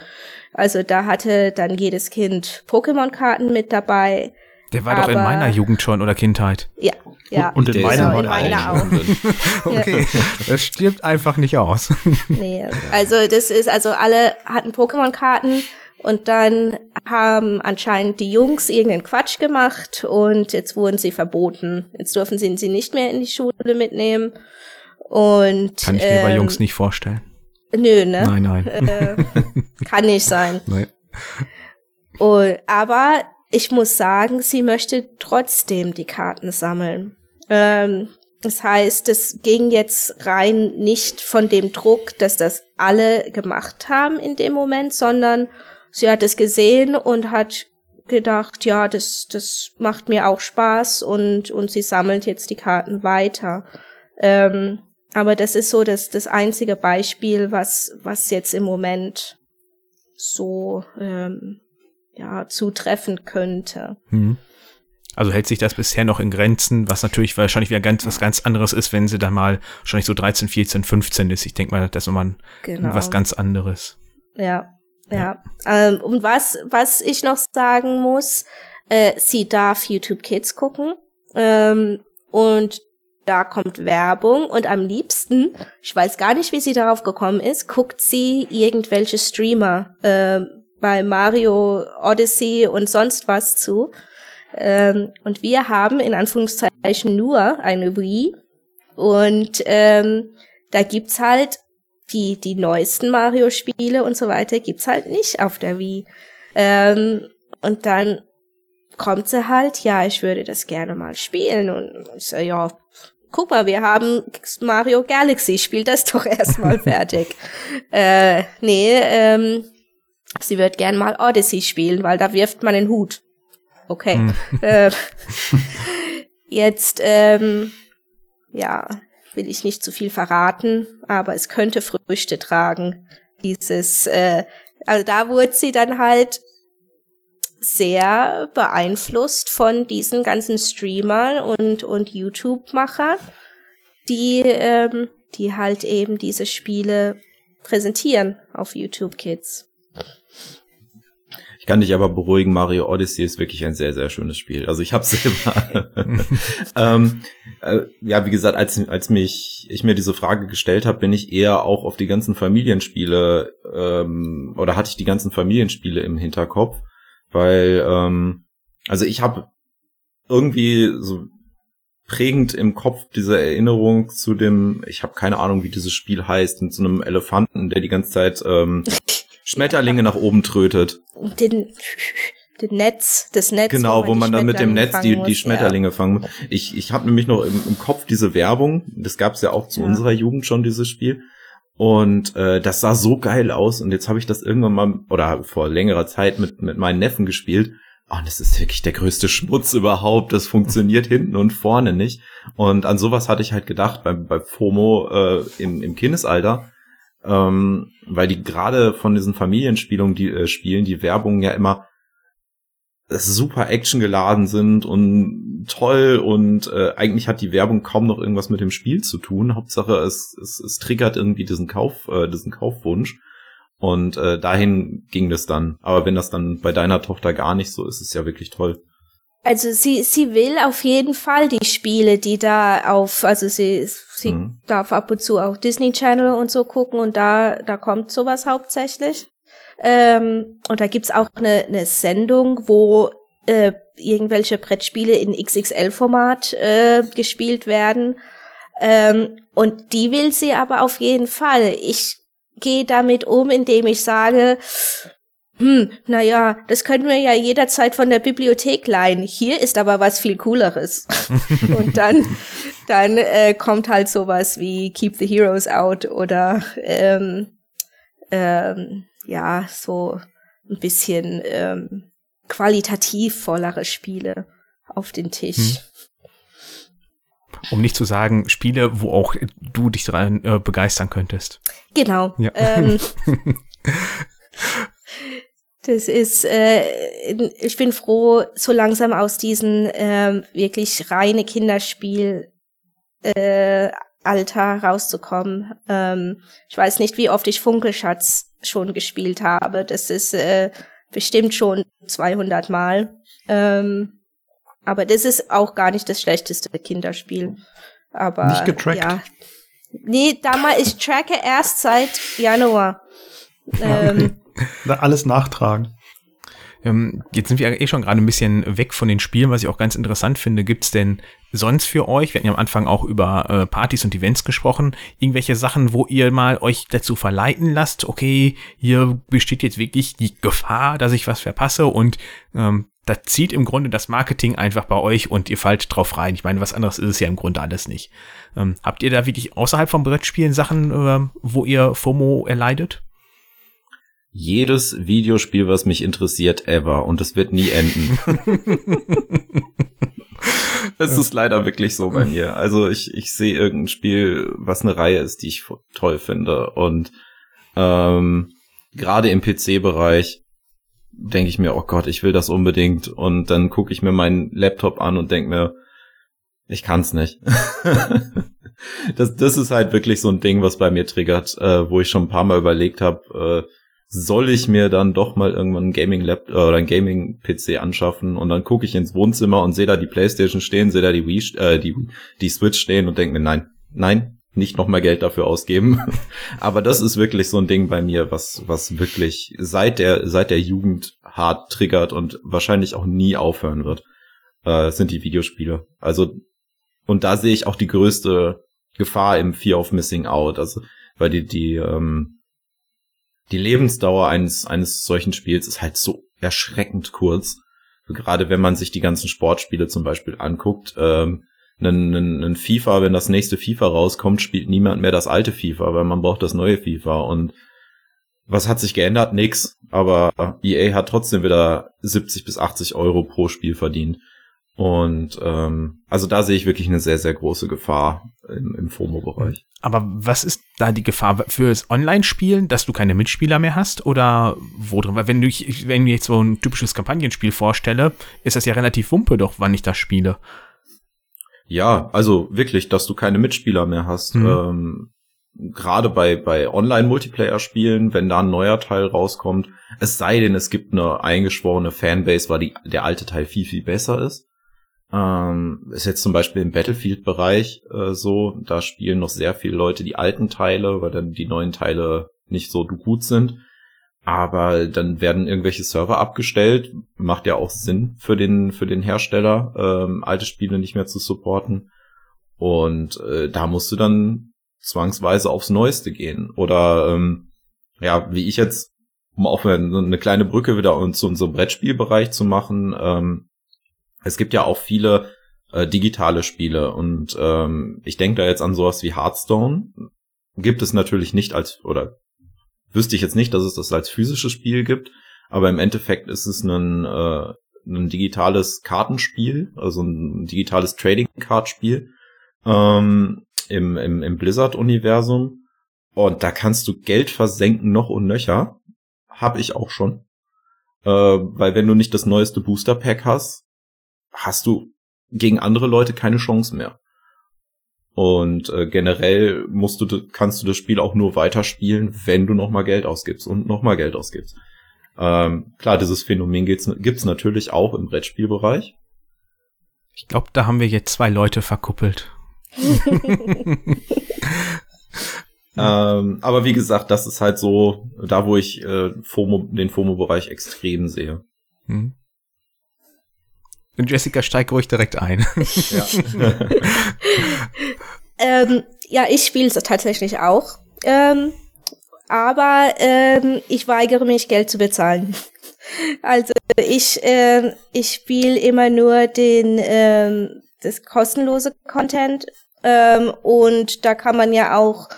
Also da hatte dann jedes Kind Pokémon-Karten mit dabei. Der war Aber, doch in meiner Jugend schon oder Kindheit. Ja, ja. Und in meiner, in meiner auch. okay, das stirbt einfach nicht aus. nee, also das ist, also alle hatten Pokémon-Karten und dann haben anscheinend die Jungs irgendeinen Quatsch gemacht und jetzt wurden sie verboten. Jetzt dürfen sie sie nicht mehr in die Schule mitnehmen. Und kann ich mir ähm, bei Jungs nicht vorstellen. Nö, ne? Nein, nein. Äh, kann nicht sein. Nein. Und, aber ich muss sagen, sie möchte trotzdem die Karten sammeln. Ähm, das heißt, es ging jetzt rein nicht von dem Druck, dass das alle gemacht haben in dem Moment, sondern sie hat es gesehen und hat gedacht, ja, das, das macht mir auch Spaß und, und sie sammelt jetzt die Karten weiter. Ähm, aber das ist so das, das einzige Beispiel, was, was jetzt im Moment so ähm, ja, zutreffen könnte. Hm. Also hält sich das bisher noch in Grenzen, was natürlich wahrscheinlich wieder ganz was ganz anderes ist, wenn sie dann mal wahrscheinlich so 13, 14, 15 ist. Ich denke mal, das ist immer genau. was ganz anderes. Ja, ja. ja. Ähm, und was, was ich noch sagen muss, äh, sie darf YouTube Kids gucken. Ähm, und da kommt Werbung und am liebsten, ich weiß gar nicht, wie sie darauf gekommen ist, guckt sie irgendwelche Streamer äh, bei Mario Odyssey und sonst was zu. Ähm, und wir haben in Anführungszeichen nur eine Wii und ähm, da gibt's halt die die neuesten Mario Spiele und so weiter gibt's halt nicht auf der Wii. Ähm, und dann kommt sie halt, ja, ich würde das gerne mal spielen. Und ich so, ja, guck mal, wir haben Mario Galaxy, spiel das doch erstmal fertig. äh, nee, ähm, sie wird gern mal Odyssey spielen, weil da wirft man den Hut. Okay. Hm. Äh, jetzt, ähm, ja, will ich nicht zu viel verraten, aber es könnte Früchte tragen. Dieses, äh, also da wurde sie dann halt sehr beeinflusst von diesen ganzen Streamern und, und YouTube-Machern, die, ähm, die halt eben diese Spiele präsentieren auf YouTube Kids. Ich kann dich aber beruhigen, Mario Odyssey ist wirklich ein sehr, sehr schönes Spiel. Also ich habe selber, ähm, äh, ja, wie gesagt, als, als mich ich mir diese Frage gestellt habe, bin ich eher auch auf die ganzen Familienspiele ähm, oder hatte ich die ganzen Familienspiele im Hinterkopf weil, ähm, also ich habe irgendwie so prägend im Kopf diese Erinnerung zu dem, ich habe keine Ahnung, wie dieses Spiel heißt, mit so einem Elefanten, der die ganze Zeit ähm, Schmetterlinge nach oben trötet. Den, den Netz, das Netz. Genau, wo man, wo man dann mit dem Netz die, die Schmetterlinge ja. fangen muss. Ich, ich habe nämlich noch im, im, Kopf diese Werbung, das gab es ja auch zu ja. unserer Jugend schon, dieses Spiel. Und äh, das sah so geil aus. Und jetzt habe ich das irgendwann mal, oder vor längerer Zeit mit, mit meinen Neffen gespielt. Oh, und das ist wirklich der größte Schmutz überhaupt. Das funktioniert hinten und vorne nicht. Und an sowas hatte ich halt gedacht bei, bei FOMO äh, im, im Kindesalter. Ähm, weil die gerade von diesen Familienspielen, die äh, spielen, die Werbung ja immer super actiongeladen sind und toll und äh, eigentlich hat die Werbung kaum noch irgendwas mit dem Spiel zu tun. Hauptsache es, es, es triggert irgendwie diesen Kauf, äh, diesen Kaufwunsch. Und äh, dahin ging das dann. Aber wenn das dann bei deiner Tochter gar nicht so ist, ist es ja wirklich toll. Also sie, sie will auf jeden Fall die Spiele, die da auf, also sie, sie mhm. darf ab und zu auch Disney Channel und so gucken und da, da kommt sowas hauptsächlich. Ähm, und da gibt's auch eine, eine Sendung, wo äh, irgendwelche Brettspiele in XXL-Format äh, gespielt werden. Ähm, und die will sie aber auf jeden Fall. Ich gehe damit um, indem ich sage, hm, naja, das können wir ja jederzeit von der Bibliothek leihen. Hier ist aber was viel Cooleres. und dann, dann äh, kommt halt sowas wie Keep the Heroes Out oder ähm, ähm, ja, so ein bisschen ähm, qualitativ vollere Spiele auf den Tisch. Hm. Um nicht zu sagen, Spiele, wo auch du dich dran äh, begeistern könntest. Genau. Ja. Ähm, das ist, äh, ich bin froh, so langsam aus diesen ähm, wirklich reine Kinderspiel äh, Alter rauszukommen. Ähm, ich weiß nicht, wie oft ich Funkelschatz schon gespielt habe. Das ist äh, bestimmt schon 200 Mal. Ähm, aber das ist auch gar nicht das schlechteste Kinderspiel. Aber nicht getrackt. ja. Nee, damals ich tracke erst seit Januar. Ähm, Alles nachtragen. Ähm, jetzt sind wir eh schon gerade ein bisschen weg von den Spielen, was ich auch ganz interessant finde. Gibt's denn sonst für euch, wir hatten ja am Anfang auch über äh, Partys und Events gesprochen, irgendwelche Sachen, wo ihr mal euch dazu verleiten lasst, okay, hier besteht jetzt wirklich die Gefahr, dass ich was verpasse und ähm, da zieht im Grunde das Marketing einfach bei euch und ihr fallt drauf rein. Ich meine, was anderes ist es ja im Grunde alles nicht. Ähm, habt ihr da wirklich außerhalb vom Brettspielen Sachen, äh, wo ihr FOMO erleidet? Jedes Videospiel, was mich interessiert, ever. Und es wird nie enden. Es ist leider wirklich so bei mir. Also ich, ich sehe irgendein Spiel, was eine Reihe ist, die ich toll finde. Und ähm, gerade im PC-Bereich denke ich mir, oh Gott, ich will das unbedingt. Und dann gucke ich mir meinen Laptop an und denke mir, ich kann's nicht. das, das ist halt wirklich so ein Ding, was bei mir triggert, äh, wo ich schon ein paar Mal überlegt habe, äh, soll ich mir dann doch mal irgendwann ein Gaming Lab äh, oder ein Gaming PC anschaffen und dann gucke ich ins Wohnzimmer und sehe da die Playstation stehen, sehe da die Wii äh, die die Switch stehen und denke mir nein, nein, nicht noch mal Geld dafür ausgeben. Aber das ist wirklich so ein Ding bei mir, was was wirklich seit der seit der Jugend hart triggert und wahrscheinlich auch nie aufhören wird. Äh, sind die Videospiele. Also und da sehe ich auch die größte Gefahr im Fear of Missing Out, also weil die die ähm, die Lebensdauer eines, eines solchen Spiels ist halt so erschreckend kurz. Gerade wenn man sich die ganzen Sportspiele zum Beispiel anguckt, ähm, ein, ein, ein FIFA, wenn das nächste FIFA rauskommt, spielt niemand mehr das alte FIFA, weil man braucht das neue FIFA. Und was hat sich geändert? Nix. Aber EA hat trotzdem wieder 70 bis 80 Euro pro Spiel verdient. Und ähm, also da sehe ich wirklich eine sehr, sehr große Gefahr im, im FOMO-Bereich. Aber was ist da die Gefahr fürs Online-Spielen, dass du keine Mitspieler mehr hast? Oder wo drin? Weil wenn du wenn ich mir jetzt so ein typisches Kampagnenspiel vorstelle, ist das ja relativ wumpe doch, wann ich das spiele. Ja, also wirklich, dass du keine Mitspieler mehr hast. Mhm. Ähm, Gerade bei, bei Online-Multiplayer-Spielen, wenn da ein neuer Teil rauskommt, es sei denn, es gibt eine eingeschworene Fanbase, weil die, der alte Teil viel, viel besser ist ähm, ist jetzt zum Beispiel im Battlefield-Bereich äh, so, da spielen noch sehr viele Leute die alten Teile, weil dann die neuen Teile nicht so gut sind. Aber dann werden irgendwelche Server abgestellt, macht ja auch Sinn für den für den Hersteller, ähm, alte Spiele nicht mehr zu supporten. Und äh, da musst du dann zwangsweise aufs Neueste gehen. Oder ähm, ja, wie ich jetzt, um auch eine kleine Brücke wieder zu unserem Brettspielbereich zu machen, ähm, es gibt ja auch viele äh, digitale Spiele und ähm, ich denke da jetzt an sowas wie Hearthstone. Gibt es natürlich nicht als, oder wüsste ich jetzt nicht, dass es das als physisches Spiel gibt, aber im Endeffekt ist es ein, äh, ein digitales Kartenspiel, also ein digitales Trading-Card-Spiel ähm, im, im, im Blizzard-Universum. Und da kannst du Geld versenken noch und nöcher. Hab ich auch schon. Äh, weil wenn du nicht das neueste Booster-Pack hast, hast du gegen andere Leute keine Chance mehr. Und äh, generell musst du, kannst du das Spiel auch nur weiterspielen, wenn du nochmal Geld ausgibst und nochmal Geld ausgibst. Ähm, klar, dieses Phänomen gibt's, gibt's natürlich auch im Brettspielbereich. Ich glaube, da haben wir jetzt zwei Leute verkuppelt. ähm, aber wie gesagt, das ist halt so, da wo ich äh, FOMO, den FOMO-Bereich extrem sehe. Hm. Und Jessica, steig ruhig direkt ein. Ja, ähm, ja ich spiele es tatsächlich auch. Ähm, aber ähm, ich weigere mich, Geld zu bezahlen. Also ich, äh, ich spiele immer nur den ähm, das kostenlose Content ähm, und da kann man ja auch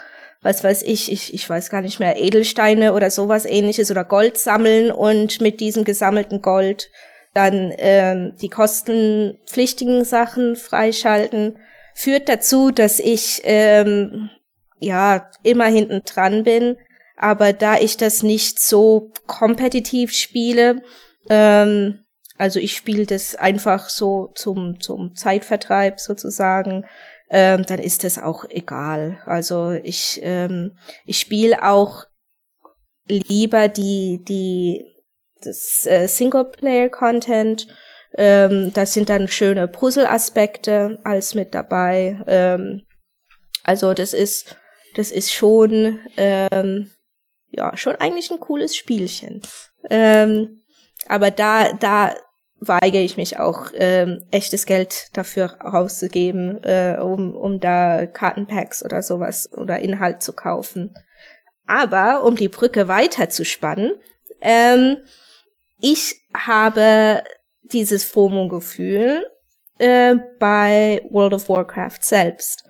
was weiß ich, ich, ich weiß gar nicht mehr, Edelsteine oder sowas ähnliches oder Gold sammeln und mit diesem gesammelten Gold dann ähm, die kostenpflichtigen Sachen freischalten, führt dazu, dass ich ähm, ja immer hinten dran bin. Aber da ich das nicht so kompetitiv spiele, ähm, also ich spiele das einfach so zum, zum Zeitvertreib sozusagen, ähm, dann ist das auch egal. Also ich, ähm, ich spiele auch lieber die, die das äh, Singleplayer-Content. Ähm, da sind dann schöne Puzzle-Aspekte als mit dabei. Ähm, also das ist, das ist schon, ähm, ja, schon eigentlich ein cooles Spielchen. Ähm, aber da, da weigere ich mich auch, ähm, echtes Geld dafür rauszugeben, äh, um, um da Kartenpacks oder sowas oder Inhalt zu kaufen. Aber um die Brücke weiter zu spannen, ähm, ich habe dieses FOMO-Gefühl äh, bei World of Warcraft selbst.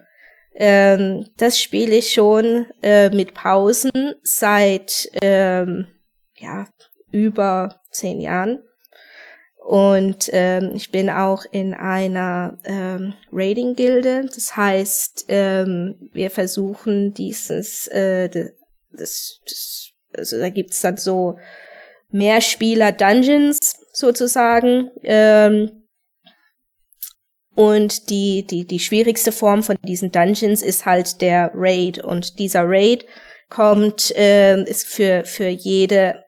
Ähm, das spiele ich schon äh, mit Pausen seit ähm, ja über zehn Jahren. Und ähm, ich bin auch in einer ähm, Raiding-Gilde. Das heißt, ähm, wir versuchen dieses, äh, das, das, also da gibt's dann so Mehrspieler-Dungeons sozusagen. Ähm, und die, die, die schwierigste Form von diesen Dungeons ist halt der Raid. Und dieser Raid kommt, äh, ist für, für jede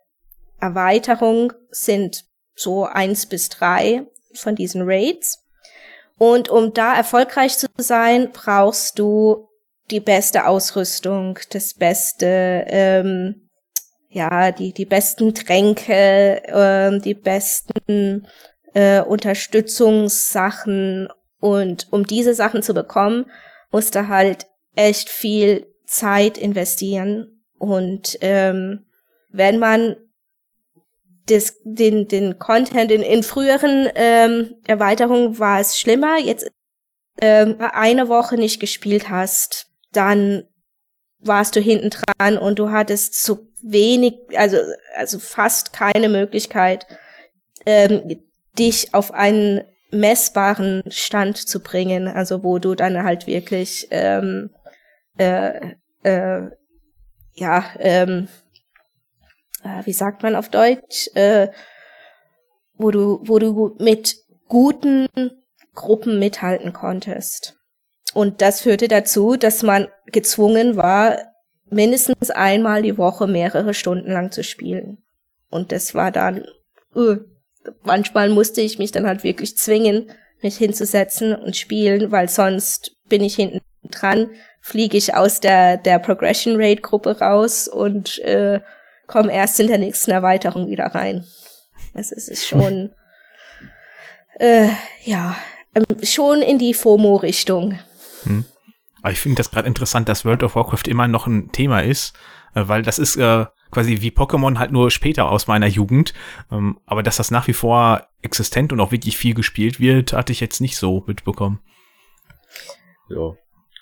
Erweiterung sind so eins bis drei von diesen Raids. Und um da erfolgreich zu sein, brauchst du die beste Ausrüstung, das beste, ähm, ja, die, die besten Tränke, äh, die besten äh, Unterstützungssachen. Und um diese Sachen zu bekommen, musst du halt echt viel Zeit investieren. Und ähm, wenn man das, den, den Content in, in früheren ähm, Erweiterungen war es schlimmer. Jetzt ähm, eine Woche nicht gespielt hast, dann warst du hinten dran und du hattest zu wenig, also, also fast keine Möglichkeit, ähm, dich auf einen messbaren Stand zu bringen, also wo du dann halt wirklich ähm, äh, äh, ja ähm, äh, wie sagt man auf Deutsch, äh, wo du, wo du mit guten Gruppen mithalten konntest. Und das führte dazu, dass man gezwungen war, mindestens einmal die Woche mehrere Stunden lang zu spielen. Und das war dann, uh, manchmal musste ich mich dann halt wirklich zwingen, mich hinzusetzen und spielen, weil sonst bin ich hinten dran, fliege ich aus der, der Progression Rate Gruppe raus und äh, komme erst in der nächsten Erweiterung wieder rein. Also es ist schon, äh, ja, ähm, schon in die FOMO-Richtung. Hm. Aber ich finde das gerade interessant, dass World of Warcraft immer noch ein Thema ist, äh, weil das ist äh, quasi wie Pokémon halt nur später aus meiner Jugend. Ähm, aber dass das nach wie vor existent und auch wirklich viel gespielt wird, hatte ich jetzt nicht so mitbekommen. Ja,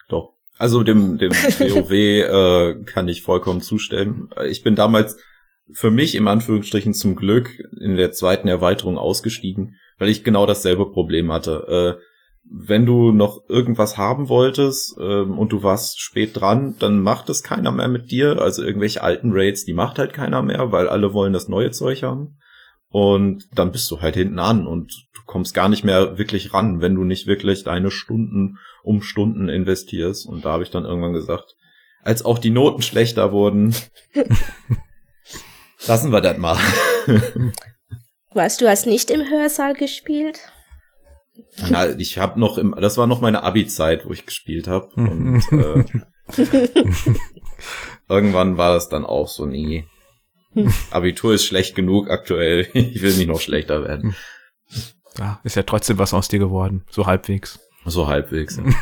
doch. Also dem, dem WoW äh, kann ich vollkommen zustimmen. Ich bin damals für mich im Anführungsstrichen zum Glück in der zweiten Erweiterung ausgestiegen, weil ich genau dasselbe Problem hatte. Äh, wenn du noch irgendwas haben wolltest ähm, und du warst spät dran, dann macht es keiner mehr mit dir. Also irgendwelche alten Raids, die macht halt keiner mehr, weil alle wollen das neue Zeug haben. Und dann bist du halt hinten an und du kommst gar nicht mehr wirklich ran, wenn du nicht wirklich deine Stunden um Stunden investierst. Und da habe ich dann irgendwann gesagt, als auch die Noten schlechter wurden, lassen wir das mal. Was, du hast nicht im Hörsaal gespielt? Na, ich habe noch im, das war noch meine Abi-Zeit, wo ich gespielt habe. Und äh, irgendwann war das dann auch so, nee. Abitur ist schlecht genug aktuell. Ich will nicht noch schlechter werden. Ja, ist ja trotzdem was aus dir geworden. So halbwegs. So halbwegs. Ja,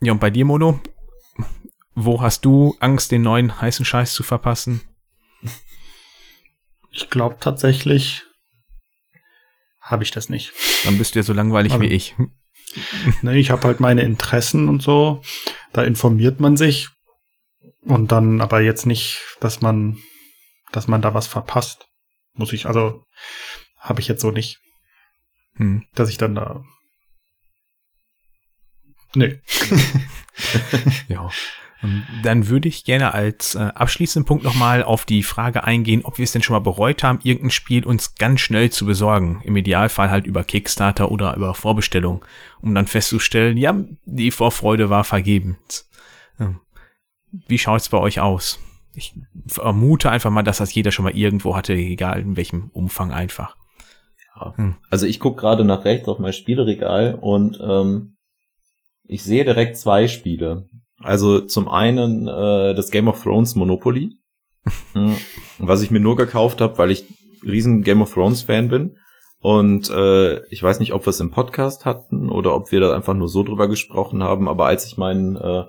ja und bei dir, Mono? Wo hast du Angst, den neuen heißen Scheiß zu verpassen? Ich glaube tatsächlich habe ich das nicht. Dann bist du ja so langweilig Aber, wie ich. ne, ich habe halt meine Interessen und so. Da informiert man sich. Und dann aber jetzt nicht, dass man, dass man da was verpasst. Muss ich, also habe ich jetzt so nicht. Hm. Dass ich dann da. Nee. ja. Dann würde ich gerne als äh, abschließenden Punkt nochmal auf die Frage eingehen, ob wir es denn schon mal bereut haben, irgendein Spiel uns ganz schnell zu besorgen. Im Idealfall halt über Kickstarter oder über Vorbestellung, um dann festzustellen, ja, die Vorfreude war vergebens. Wie schaut's bei euch aus? Ich vermute einfach mal, dass das jeder schon mal irgendwo hatte, egal in welchem Umfang einfach. Ja. Hm. Also ich gucke gerade nach rechts auf mein Spieleregal und ähm, ich sehe direkt zwei Spiele. Also zum einen äh, das Game of Thrones Monopoly, hm, was ich mir nur gekauft habe, weil ich riesen Game of Thrones Fan bin. Und äh, ich weiß nicht, ob wir es im Podcast hatten oder ob wir da einfach nur so drüber gesprochen haben, aber als ich meinen äh,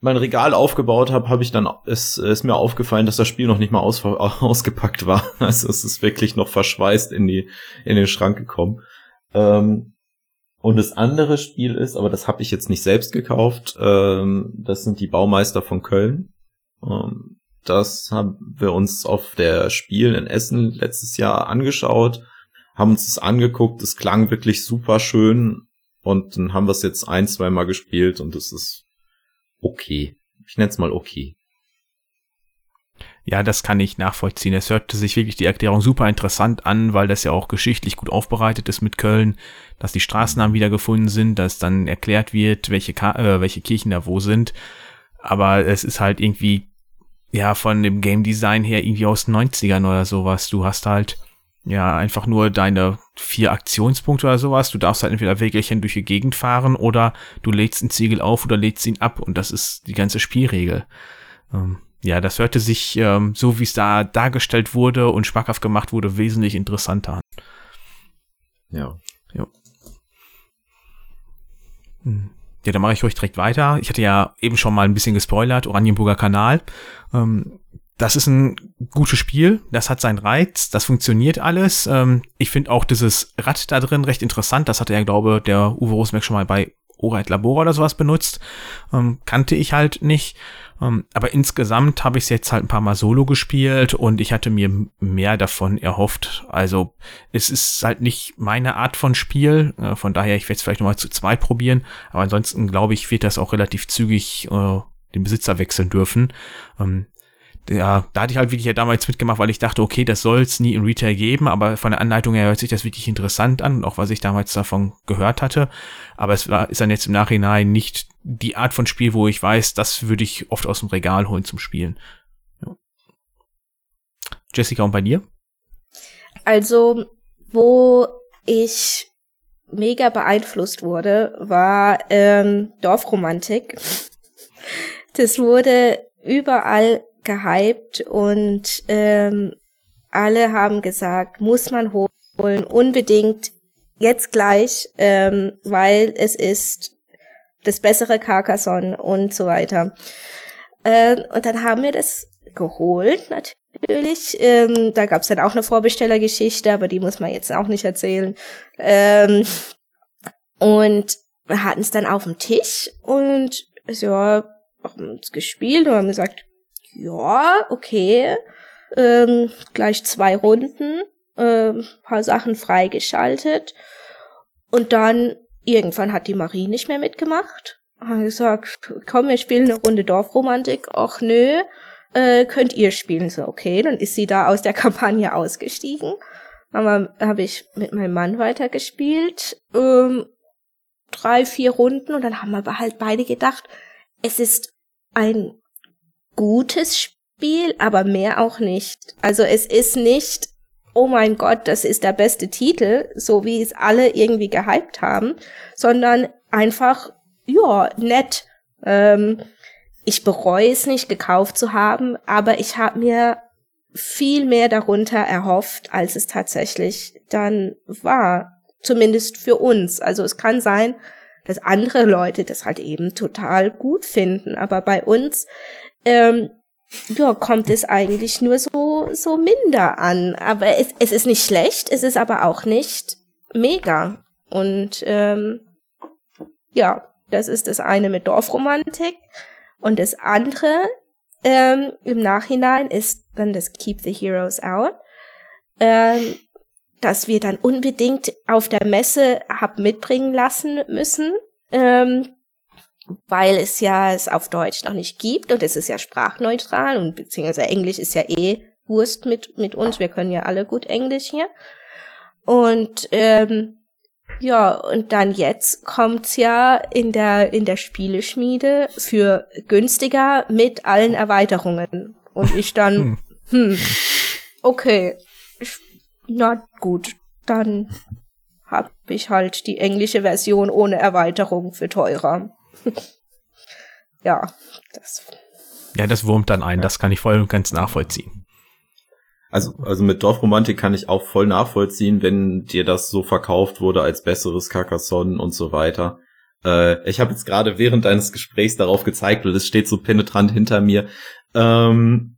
mein Regal aufgebaut habe, habe ich dann es ist mir aufgefallen, dass das Spiel noch nicht mal aus, ausgepackt war. Also es ist wirklich noch verschweißt in die in den Schrank gekommen. Ähm, und das andere Spiel ist, aber das habe ich jetzt nicht selbst gekauft. Ähm, das sind die Baumeister von Köln. Ähm, das haben wir uns auf der Spiel in Essen letztes Jahr angeschaut, haben uns das angeguckt. Es klang wirklich super schön und dann haben wir es jetzt ein, zwei Mal gespielt und es ist okay. Ich nenne es mal okay. Ja, das kann ich nachvollziehen. Es hörte sich wirklich die Erklärung super interessant an, weil das ja auch geschichtlich gut aufbereitet ist mit Köln, dass die Straßennamen wiedergefunden sind, dass dann erklärt wird, welche, Ka äh, welche Kirchen da wo sind. Aber es ist halt irgendwie, ja, von dem Game Design her irgendwie aus 90ern oder sowas. Du hast halt, ja, einfach nur deine vier Aktionspunkte oder sowas. Du darfst halt entweder Wägelchen durch die Gegend fahren oder du lädst einen Ziegel auf oder lädst ihn ab und das ist die ganze Spielregel. Ähm, ja, das hörte sich, ähm, so wie es da dargestellt wurde und schmackhaft gemacht wurde, wesentlich interessanter an. Ja. Ja. Hm. Ja, dann mache ich euch direkt weiter. Ich hatte ja eben schon mal ein bisschen gespoilert, Oranienburger Kanal. Ähm, das ist ein gutes Spiel, das hat seinen Reiz, das funktioniert alles. Ähm, ich finde auch dieses Rad da drin recht interessant. Das hatte ja, glaube der Uwe Rosenberg schon mal bei Oreit Labor oder sowas benutzt. Ähm, kannte ich halt nicht. Ähm, aber insgesamt habe ich es jetzt halt ein paar Mal solo gespielt und ich hatte mir mehr davon erhofft. Also es ist halt nicht meine Art von Spiel. Äh, von daher, ich werde es vielleicht nochmal zu zweit probieren. Aber ansonsten glaube ich, wird das auch relativ zügig äh, den Besitzer wechseln dürfen. Ähm, ja, da hatte ich halt wirklich ja damals mitgemacht, weil ich dachte, okay, das soll es nie in Retail geben, aber von der Anleitung her hört sich das wirklich interessant an, auch was ich damals davon gehört hatte. Aber es war, ist dann jetzt im Nachhinein nicht die Art von Spiel, wo ich weiß, das würde ich oft aus dem Regal holen zum Spielen. Ja. Jessica, und bei dir? Also, wo ich mega beeinflusst wurde, war ähm, Dorfromantik. Das wurde überall gehypt und ähm, alle haben gesagt, muss man holen, unbedingt jetzt gleich, ähm, weil es ist das bessere Carcassonne und so weiter. Ähm, und dann haben wir das geholt, natürlich. Ähm, da gab's dann auch eine Vorbestellergeschichte, aber die muss man jetzt auch nicht erzählen. Ähm, und wir hatten es dann auf dem Tisch und ja, haben uns gespielt und haben gesagt, ja, okay, ähm, gleich zwei Runden, ähm, paar Sachen freigeschaltet. Und dann irgendwann hat die Marie nicht mehr mitgemacht. Hat gesagt, komm, wir spielen eine Runde Dorfromantik. Ach nö, äh, könnt ihr spielen. So, okay, dann ist sie da aus der Kampagne ausgestiegen. Aber habe ich mit meinem Mann weitergespielt. Ähm, drei, vier Runden und dann haben wir halt beide gedacht, es ist ein gutes Spiel, aber mehr auch nicht. Also es ist nicht, oh mein Gott, das ist der beste Titel, so wie es alle irgendwie gehypt haben, sondern einfach, ja, nett. Ähm, ich bereue es nicht, gekauft zu haben, aber ich habe mir viel mehr darunter erhofft, als es tatsächlich dann war. Zumindest für uns. Also es kann sein, dass andere Leute das halt eben total gut finden, aber bei uns ähm, ja, kommt es eigentlich nur so, so minder an. Aber es, es ist nicht schlecht, es ist aber auch nicht mega. Und ähm, ja, das ist das eine mit Dorfromantik. Und das andere ähm, im Nachhinein ist dann das Keep the Heroes Out, ähm, dass wir dann unbedingt auf der Messe hab mitbringen lassen müssen. Ähm, weil es ja es auf Deutsch noch nicht gibt und es ist ja sprachneutral und beziehungsweise Englisch ist ja eh Wurst mit, mit uns. Wir können ja alle gut Englisch hier. Und ähm, ja, und dann jetzt kommt's ja in der in der Spieleschmiede für günstiger mit allen Erweiterungen. Und ich dann, hm, hm okay, na gut, dann hab ich halt die englische Version ohne Erweiterung für teurer. ja, das. Ja, das wurmt dann ein, das kann ich voll und ganz nachvollziehen. Also, also mit Dorfromantik kann ich auch voll nachvollziehen, wenn dir das so verkauft wurde als besseres Carcassonne und so weiter. Äh, ich habe jetzt gerade während deines Gesprächs darauf gezeigt, und es steht so penetrant hinter mir. Ähm,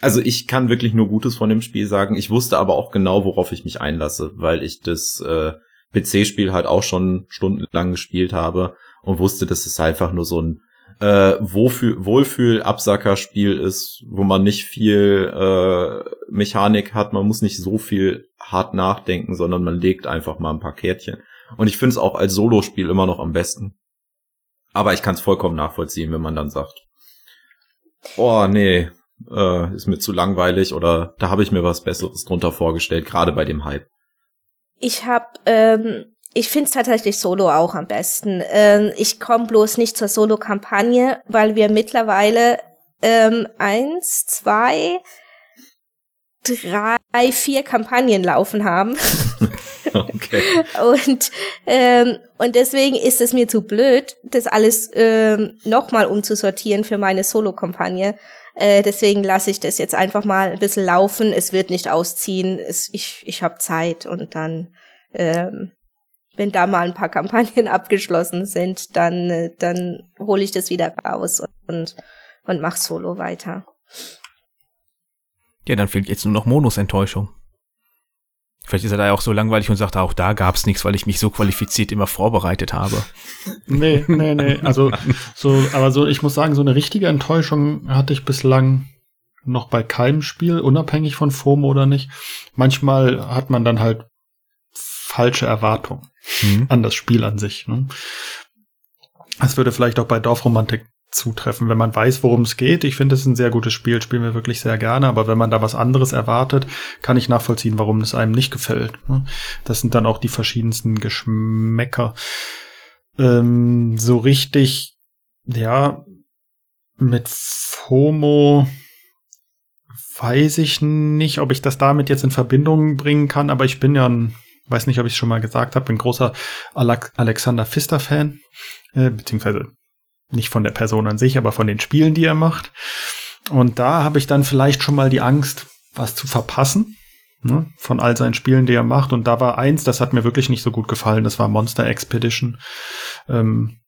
also ich kann wirklich nur Gutes von dem Spiel sagen. Ich wusste aber auch genau, worauf ich mich einlasse, weil ich das äh, PC-Spiel halt auch schon stundenlang gespielt habe und wusste, dass es einfach nur so ein äh, Wohlfühl-Absacker-Spiel ist, wo man nicht viel äh, Mechanik hat, man muss nicht so viel hart nachdenken, sondern man legt einfach mal ein paar Kärtchen. Und ich finde es auch als Solospiel immer noch am besten. Aber ich kann es vollkommen nachvollziehen, wenn man dann sagt, oh nee, äh, ist mir zu langweilig oder da habe ich mir was Besseres drunter vorgestellt, gerade bei dem Hype. Ich habe, ähm, ich find's tatsächlich Solo auch am besten. Ähm, ich komme bloß nicht zur Solo-Kampagne, weil wir mittlerweile ähm, eins, zwei, drei, vier Kampagnen laufen haben. okay. Und, ähm, und deswegen ist es mir zu blöd, das alles ähm, nochmal umzusortieren für meine Solo-Kampagne. Äh, deswegen lasse ich das jetzt einfach mal ein bisschen laufen. Es wird nicht ausziehen. Es, ich ich habe Zeit und dann, ähm, wenn da mal ein paar Kampagnen abgeschlossen sind, dann, äh, dann hole ich das wieder raus und, und mach Solo weiter. Ja, dann fehlt jetzt nur noch Monos Enttäuschung. Vielleicht ist er da ja auch so langweilig und sagt, auch da gab's nichts, weil ich mich so qualifiziert immer vorbereitet habe. Nee, nee, nee. Also so, aber so, ich muss sagen, so eine richtige Enttäuschung hatte ich bislang noch bei keinem Spiel, unabhängig von FOMO oder nicht. Manchmal hat man dann halt falsche Erwartungen mhm. an das Spiel an sich. Ne? Das würde vielleicht auch bei Dorfromantik zutreffen, wenn man weiß, worum es geht. Ich finde, es ein sehr gutes Spiel, spielen wir wirklich sehr gerne, aber wenn man da was anderes erwartet, kann ich nachvollziehen, warum es einem nicht gefällt. Ne? Das sind dann auch die verschiedensten Geschmäcker. Ähm, so richtig, ja, mit FOMO weiß ich nicht, ob ich das damit jetzt in Verbindung bringen kann, aber ich bin ja ein, weiß nicht, ob ich es schon mal gesagt habe, bin großer Alexander Pfister-Fan, äh, beziehungsweise nicht von der Person an sich, aber von den Spielen, die er macht. Und da habe ich dann vielleicht schon mal die Angst, was zu verpassen. Ne, von all seinen Spielen, die er macht. Und da war eins, das hat mir wirklich nicht so gut gefallen. Das war Monster Expedition. Ähm,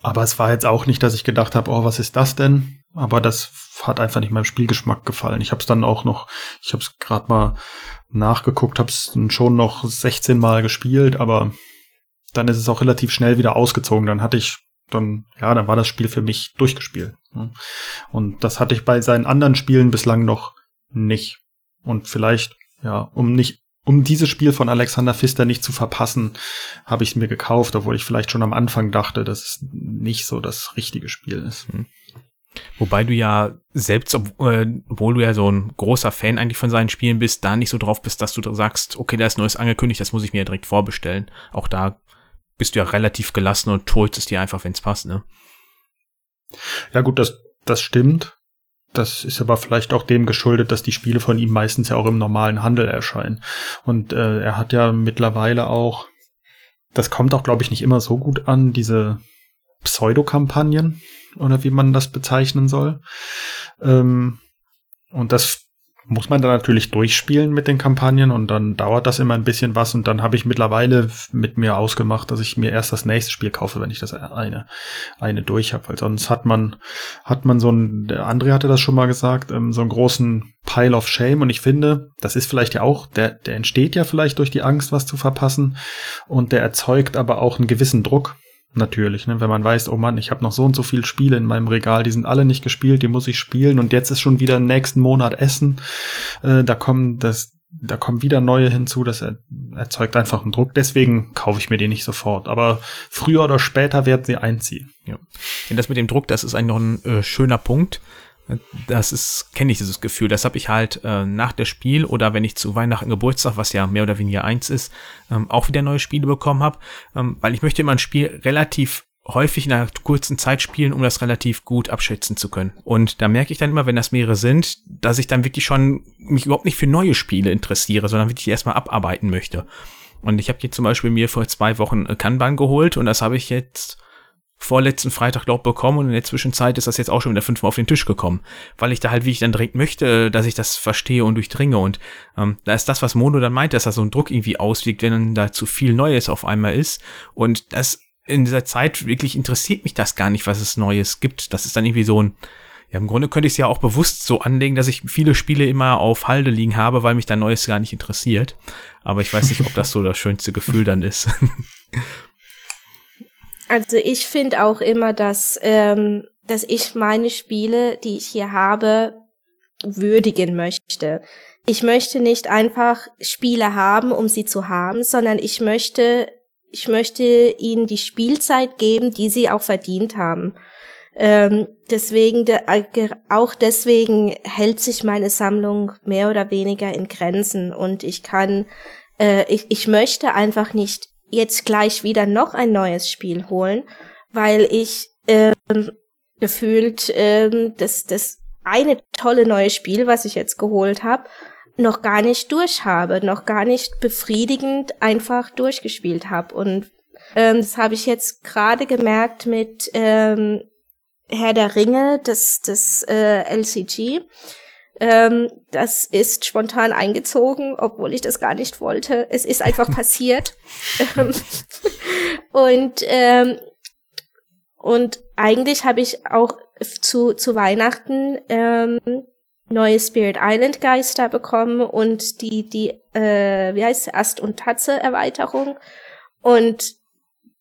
aber es war jetzt auch nicht, dass ich gedacht habe, oh, was ist das denn? Aber das hat einfach nicht meinem Spielgeschmack gefallen. Ich habe es dann auch noch, ich habe es gerade mal nachgeguckt, habe es schon noch 16 Mal gespielt, aber dann ist es auch relativ schnell wieder ausgezogen. Dann hatte ich dann, ja, dann war das Spiel für mich durchgespielt. Und das hatte ich bei seinen anderen Spielen bislang noch nicht. Und vielleicht, ja, um nicht, um dieses Spiel von Alexander Pfister nicht zu verpassen, habe ich es mir gekauft, obwohl ich vielleicht schon am Anfang dachte, dass es nicht so das richtige Spiel ist. Hm. Wobei du ja selbst, äh, obwohl du ja so ein großer Fan eigentlich von seinen Spielen bist, da nicht so drauf bist, dass du sagst, okay, da ist Neues angekündigt, das muss ich mir ja direkt vorbestellen. Auch da bist du ja relativ gelassen und holst es dir einfach, wenn es passt, ne? Ja gut, das, das stimmt. Das ist aber vielleicht auch dem geschuldet, dass die Spiele von ihm meistens ja auch im normalen Handel erscheinen. Und äh, er hat ja mittlerweile auch, das kommt auch, glaube ich, nicht immer so gut an, diese Pseudokampagnen oder wie man das bezeichnen soll. Ähm, und das muss man dann natürlich durchspielen mit den Kampagnen und dann dauert das immer ein bisschen was und dann habe ich mittlerweile mit mir ausgemacht, dass ich mir erst das nächste Spiel kaufe, wenn ich das eine eine durch habe, weil sonst hat man hat man so ein der André hatte das schon mal gesagt, ähm, so einen großen Pile of Shame und ich finde, das ist vielleicht ja auch der der entsteht ja vielleicht durch die Angst was zu verpassen und der erzeugt aber auch einen gewissen Druck natürlich, ne? wenn man weiß, oh Mann, ich habe noch so und so viele Spiele in meinem Regal, die sind alle nicht gespielt, die muss ich spielen und jetzt ist schon wieder nächsten Monat Essen, äh, da kommen das da kommen wieder neue hinzu, das er, erzeugt einfach einen Druck. Deswegen kaufe ich mir die nicht sofort. Aber früher oder später werden sie einziehen. Ja. Und das mit dem Druck, das ist eigentlich noch ein äh, schöner Punkt. Das ist, kenne ich dieses Gefühl. Das habe ich halt äh, nach der Spiel oder wenn ich zu Weihnachten Geburtstag, was ja mehr oder weniger eins ist, ähm, auch wieder neue Spiele bekommen habe, ähm, weil ich möchte immer ein Spiel relativ häufig in einer kurzen Zeit spielen, um das relativ gut abschätzen zu können. Und da merke ich dann immer, wenn das mehrere sind, dass ich dann wirklich schon mich überhaupt nicht für neue Spiele interessiere, sondern wirklich erstmal abarbeiten möchte. Und ich habe hier zum Beispiel mir vor zwei Wochen Kanban geholt und das habe ich jetzt vorletzten Freitag, glaub, bekommen und in der Zwischenzeit ist das jetzt auch schon wieder fünfmal auf den Tisch gekommen, weil ich da halt, wie ich dann direkt möchte, dass ich das verstehe und durchdringe und ähm, da ist das, was Mono dann meint, dass da so ein Druck irgendwie auswiegt, wenn da zu viel Neues auf einmal ist und das in dieser Zeit wirklich interessiert mich das gar nicht, was es Neues gibt. Das ist dann irgendwie so ein, ja, im Grunde könnte ich es ja auch bewusst so anlegen, dass ich viele Spiele immer auf Halde liegen habe, weil mich da Neues gar nicht interessiert. Aber ich weiß nicht, ob das so das schönste Gefühl dann ist. Also ich finde auch immer, dass, ähm, dass ich meine Spiele, die ich hier habe, würdigen möchte. Ich möchte nicht einfach Spiele haben, um sie zu haben, sondern ich möchte, ich möchte ihnen die Spielzeit geben, die sie auch verdient haben. Ähm, deswegen, äh, auch deswegen hält sich meine Sammlung mehr oder weniger in Grenzen und ich kann, äh, ich, ich möchte einfach nicht jetzt gleich wieder noch ein neues Spiel holen, weil ich ähm, gefühlt ähm, das, das eine tolle neue Spiel, was ich jetzt geholt habe, noch gar nicht durch habe, noch gar nicht befriedigend einfach durchgespielt habe. Und ähm, das habe ich jetzt gerade gemerkt mit ähm, Herr der Ringe, das, das äh, LCG. Ähm, das ist spontan eingezogen, obwohl ich das gar nicht wollte. Es ist einfach passiert. und ähm, und eigentlich habe ich auch zu, zu Weihnachten ähm, neue Spirit Island Geister bekommen und die, die, äh, wie heißt Ast- und Tatze-Erweiterung. Und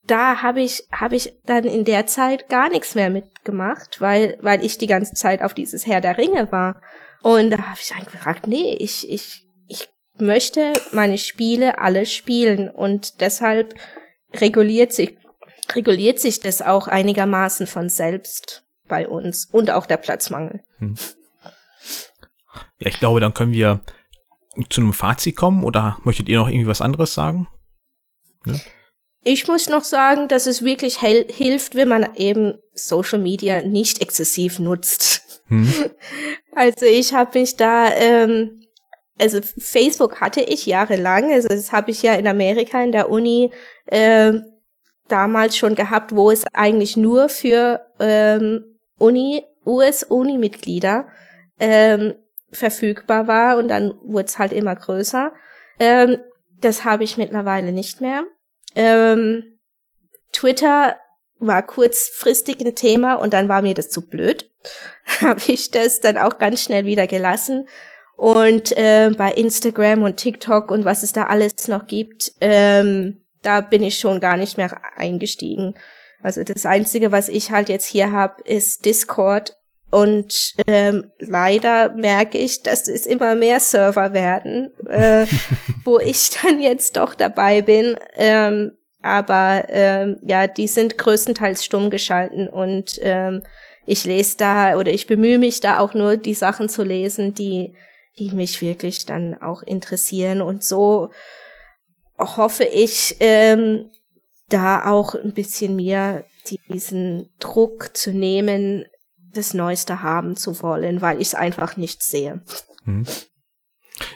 da habe ich, habe ich dann in der Zeit gar nichts mehr mitgemacht, weil, weil ich die ganze Zeit auf dieses Herr der Ringe war. Und da habe ich dann gefragt, nee, ich, ich, ich möchte meine Spiele alle spielen und deshalb reguliert sich, reguliert sich das auch einigermaßen von selbst bei uns und auch der Platzmangel. Hm. Ja, ich glaube, dann können wir zu einem Fazit kommen oder möchtet ihr noch irgendwie was anderes sagen? Ne? Ich muss noch sagen, dass es wirklich hilft, wenn man eben Social Media nicht exzessiv nutzt. Hm. Also ich habe mich da, ähm, also Facebook hatte ich jahrelang, also das habe ich ja in Amerika in der Uni äh, damals schon gehabt, wo es eigentlich nur für ähm, Uni, US-Uni-Mitglieder ähm, verfügbar war und dann wurde es halt immer größer. Ähm, das habe ich mittlerweile nicht mehr. Ähm, Twitter war kurzfristig ein Thema und dann war mir das zu blöd. habe ich das dann auch ganz schnell wieder gelassen. Und äh, bei Instagram und TikTok und was es da alles noch gibt, ähm, da bin ich schon gar nicht mehr eingestiegen. Also das Einzige, was ich halt jetzt hier habe, ist Discord. Und ähm, leider merke ich, dass es immer mehr Server werden, äh, wo ich dann jetzt doch dabei bin. Ähm, aber ähm, ja, die sind größtenteils stumm geschalten und ähm, ich lese da oder ich bemühe mich da auch nur die Sachen zu lesen, die die mich wirklich dann auch interessieren und so hoffe ich, ähm, da auch ein bisschen mehr diesen Druck zu nehmen, das Neueste haben zu wollen, weil ich es einfach nicht sehe. Hm.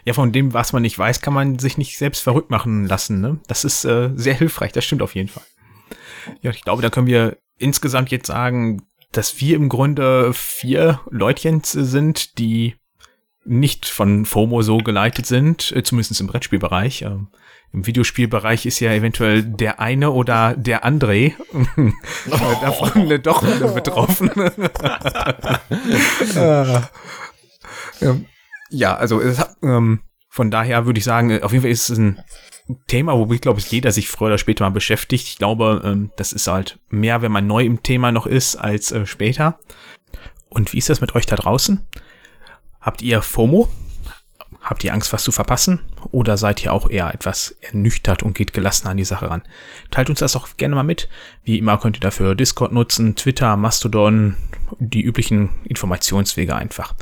Ja, von dem, was man nicht weiß, kann man sich nicht selbst verrückt machen lassen. Ne? Das ist äh, sehr hilfreich, das stimmt auf jeden Fall. Ja, ich glaube, da können wir insgesamt jetzt sagen, dass wir im Grunde vier Leutchens sind, die nicht von FOMO so geleitet sind, äh, zumindest im Brettspielbereich. Ähm, im Videospielbereich ist ja eventuell der eine oder der André davon doch betroffen. ja, also ähm, von daher würde ich sagen, auf jeden Fall ist es ein Thema, wo ich glaube, jeder sich früher oder später mal beschäftigt. Ich glaube, ähm, das ist halt mehr, wenn man neu im Thema noch ist, als äh, später. Und wie ist das mit euch da draußen? Habt ihr FOMO? Habt ihr Angst, was zu verpassen? Oder seid ihr auch eher etwas ernüchtert und geht gelassen an die Sache ran? Teilt uns das auch gerne mal mit. Wie immer könnt ihr dafür Discord nutzen, Twitter, Mastodon, die üblichen Informationswege einfach.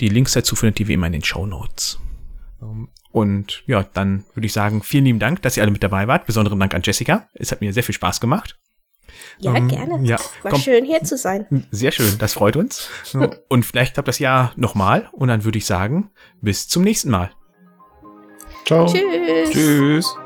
Die Links dazu findet ihr wie immer in den Show Notes. Und ja, dann würde ich sagen, vielen lieben Dank, dass ihr alle mit dabei wart. Besonderen Dank an Jessica. Es hat mir sehr viel Spaß gemacht. Ja, ähm, gerne. Ja, War komm. schön hier zu sein. Sehr schön, das freut uns. und vielleicht klappt das Jahr nochmal. Und dann würde ich sagen, bis zum nächsten Mal. Ciao. Tschüss. Tschüss.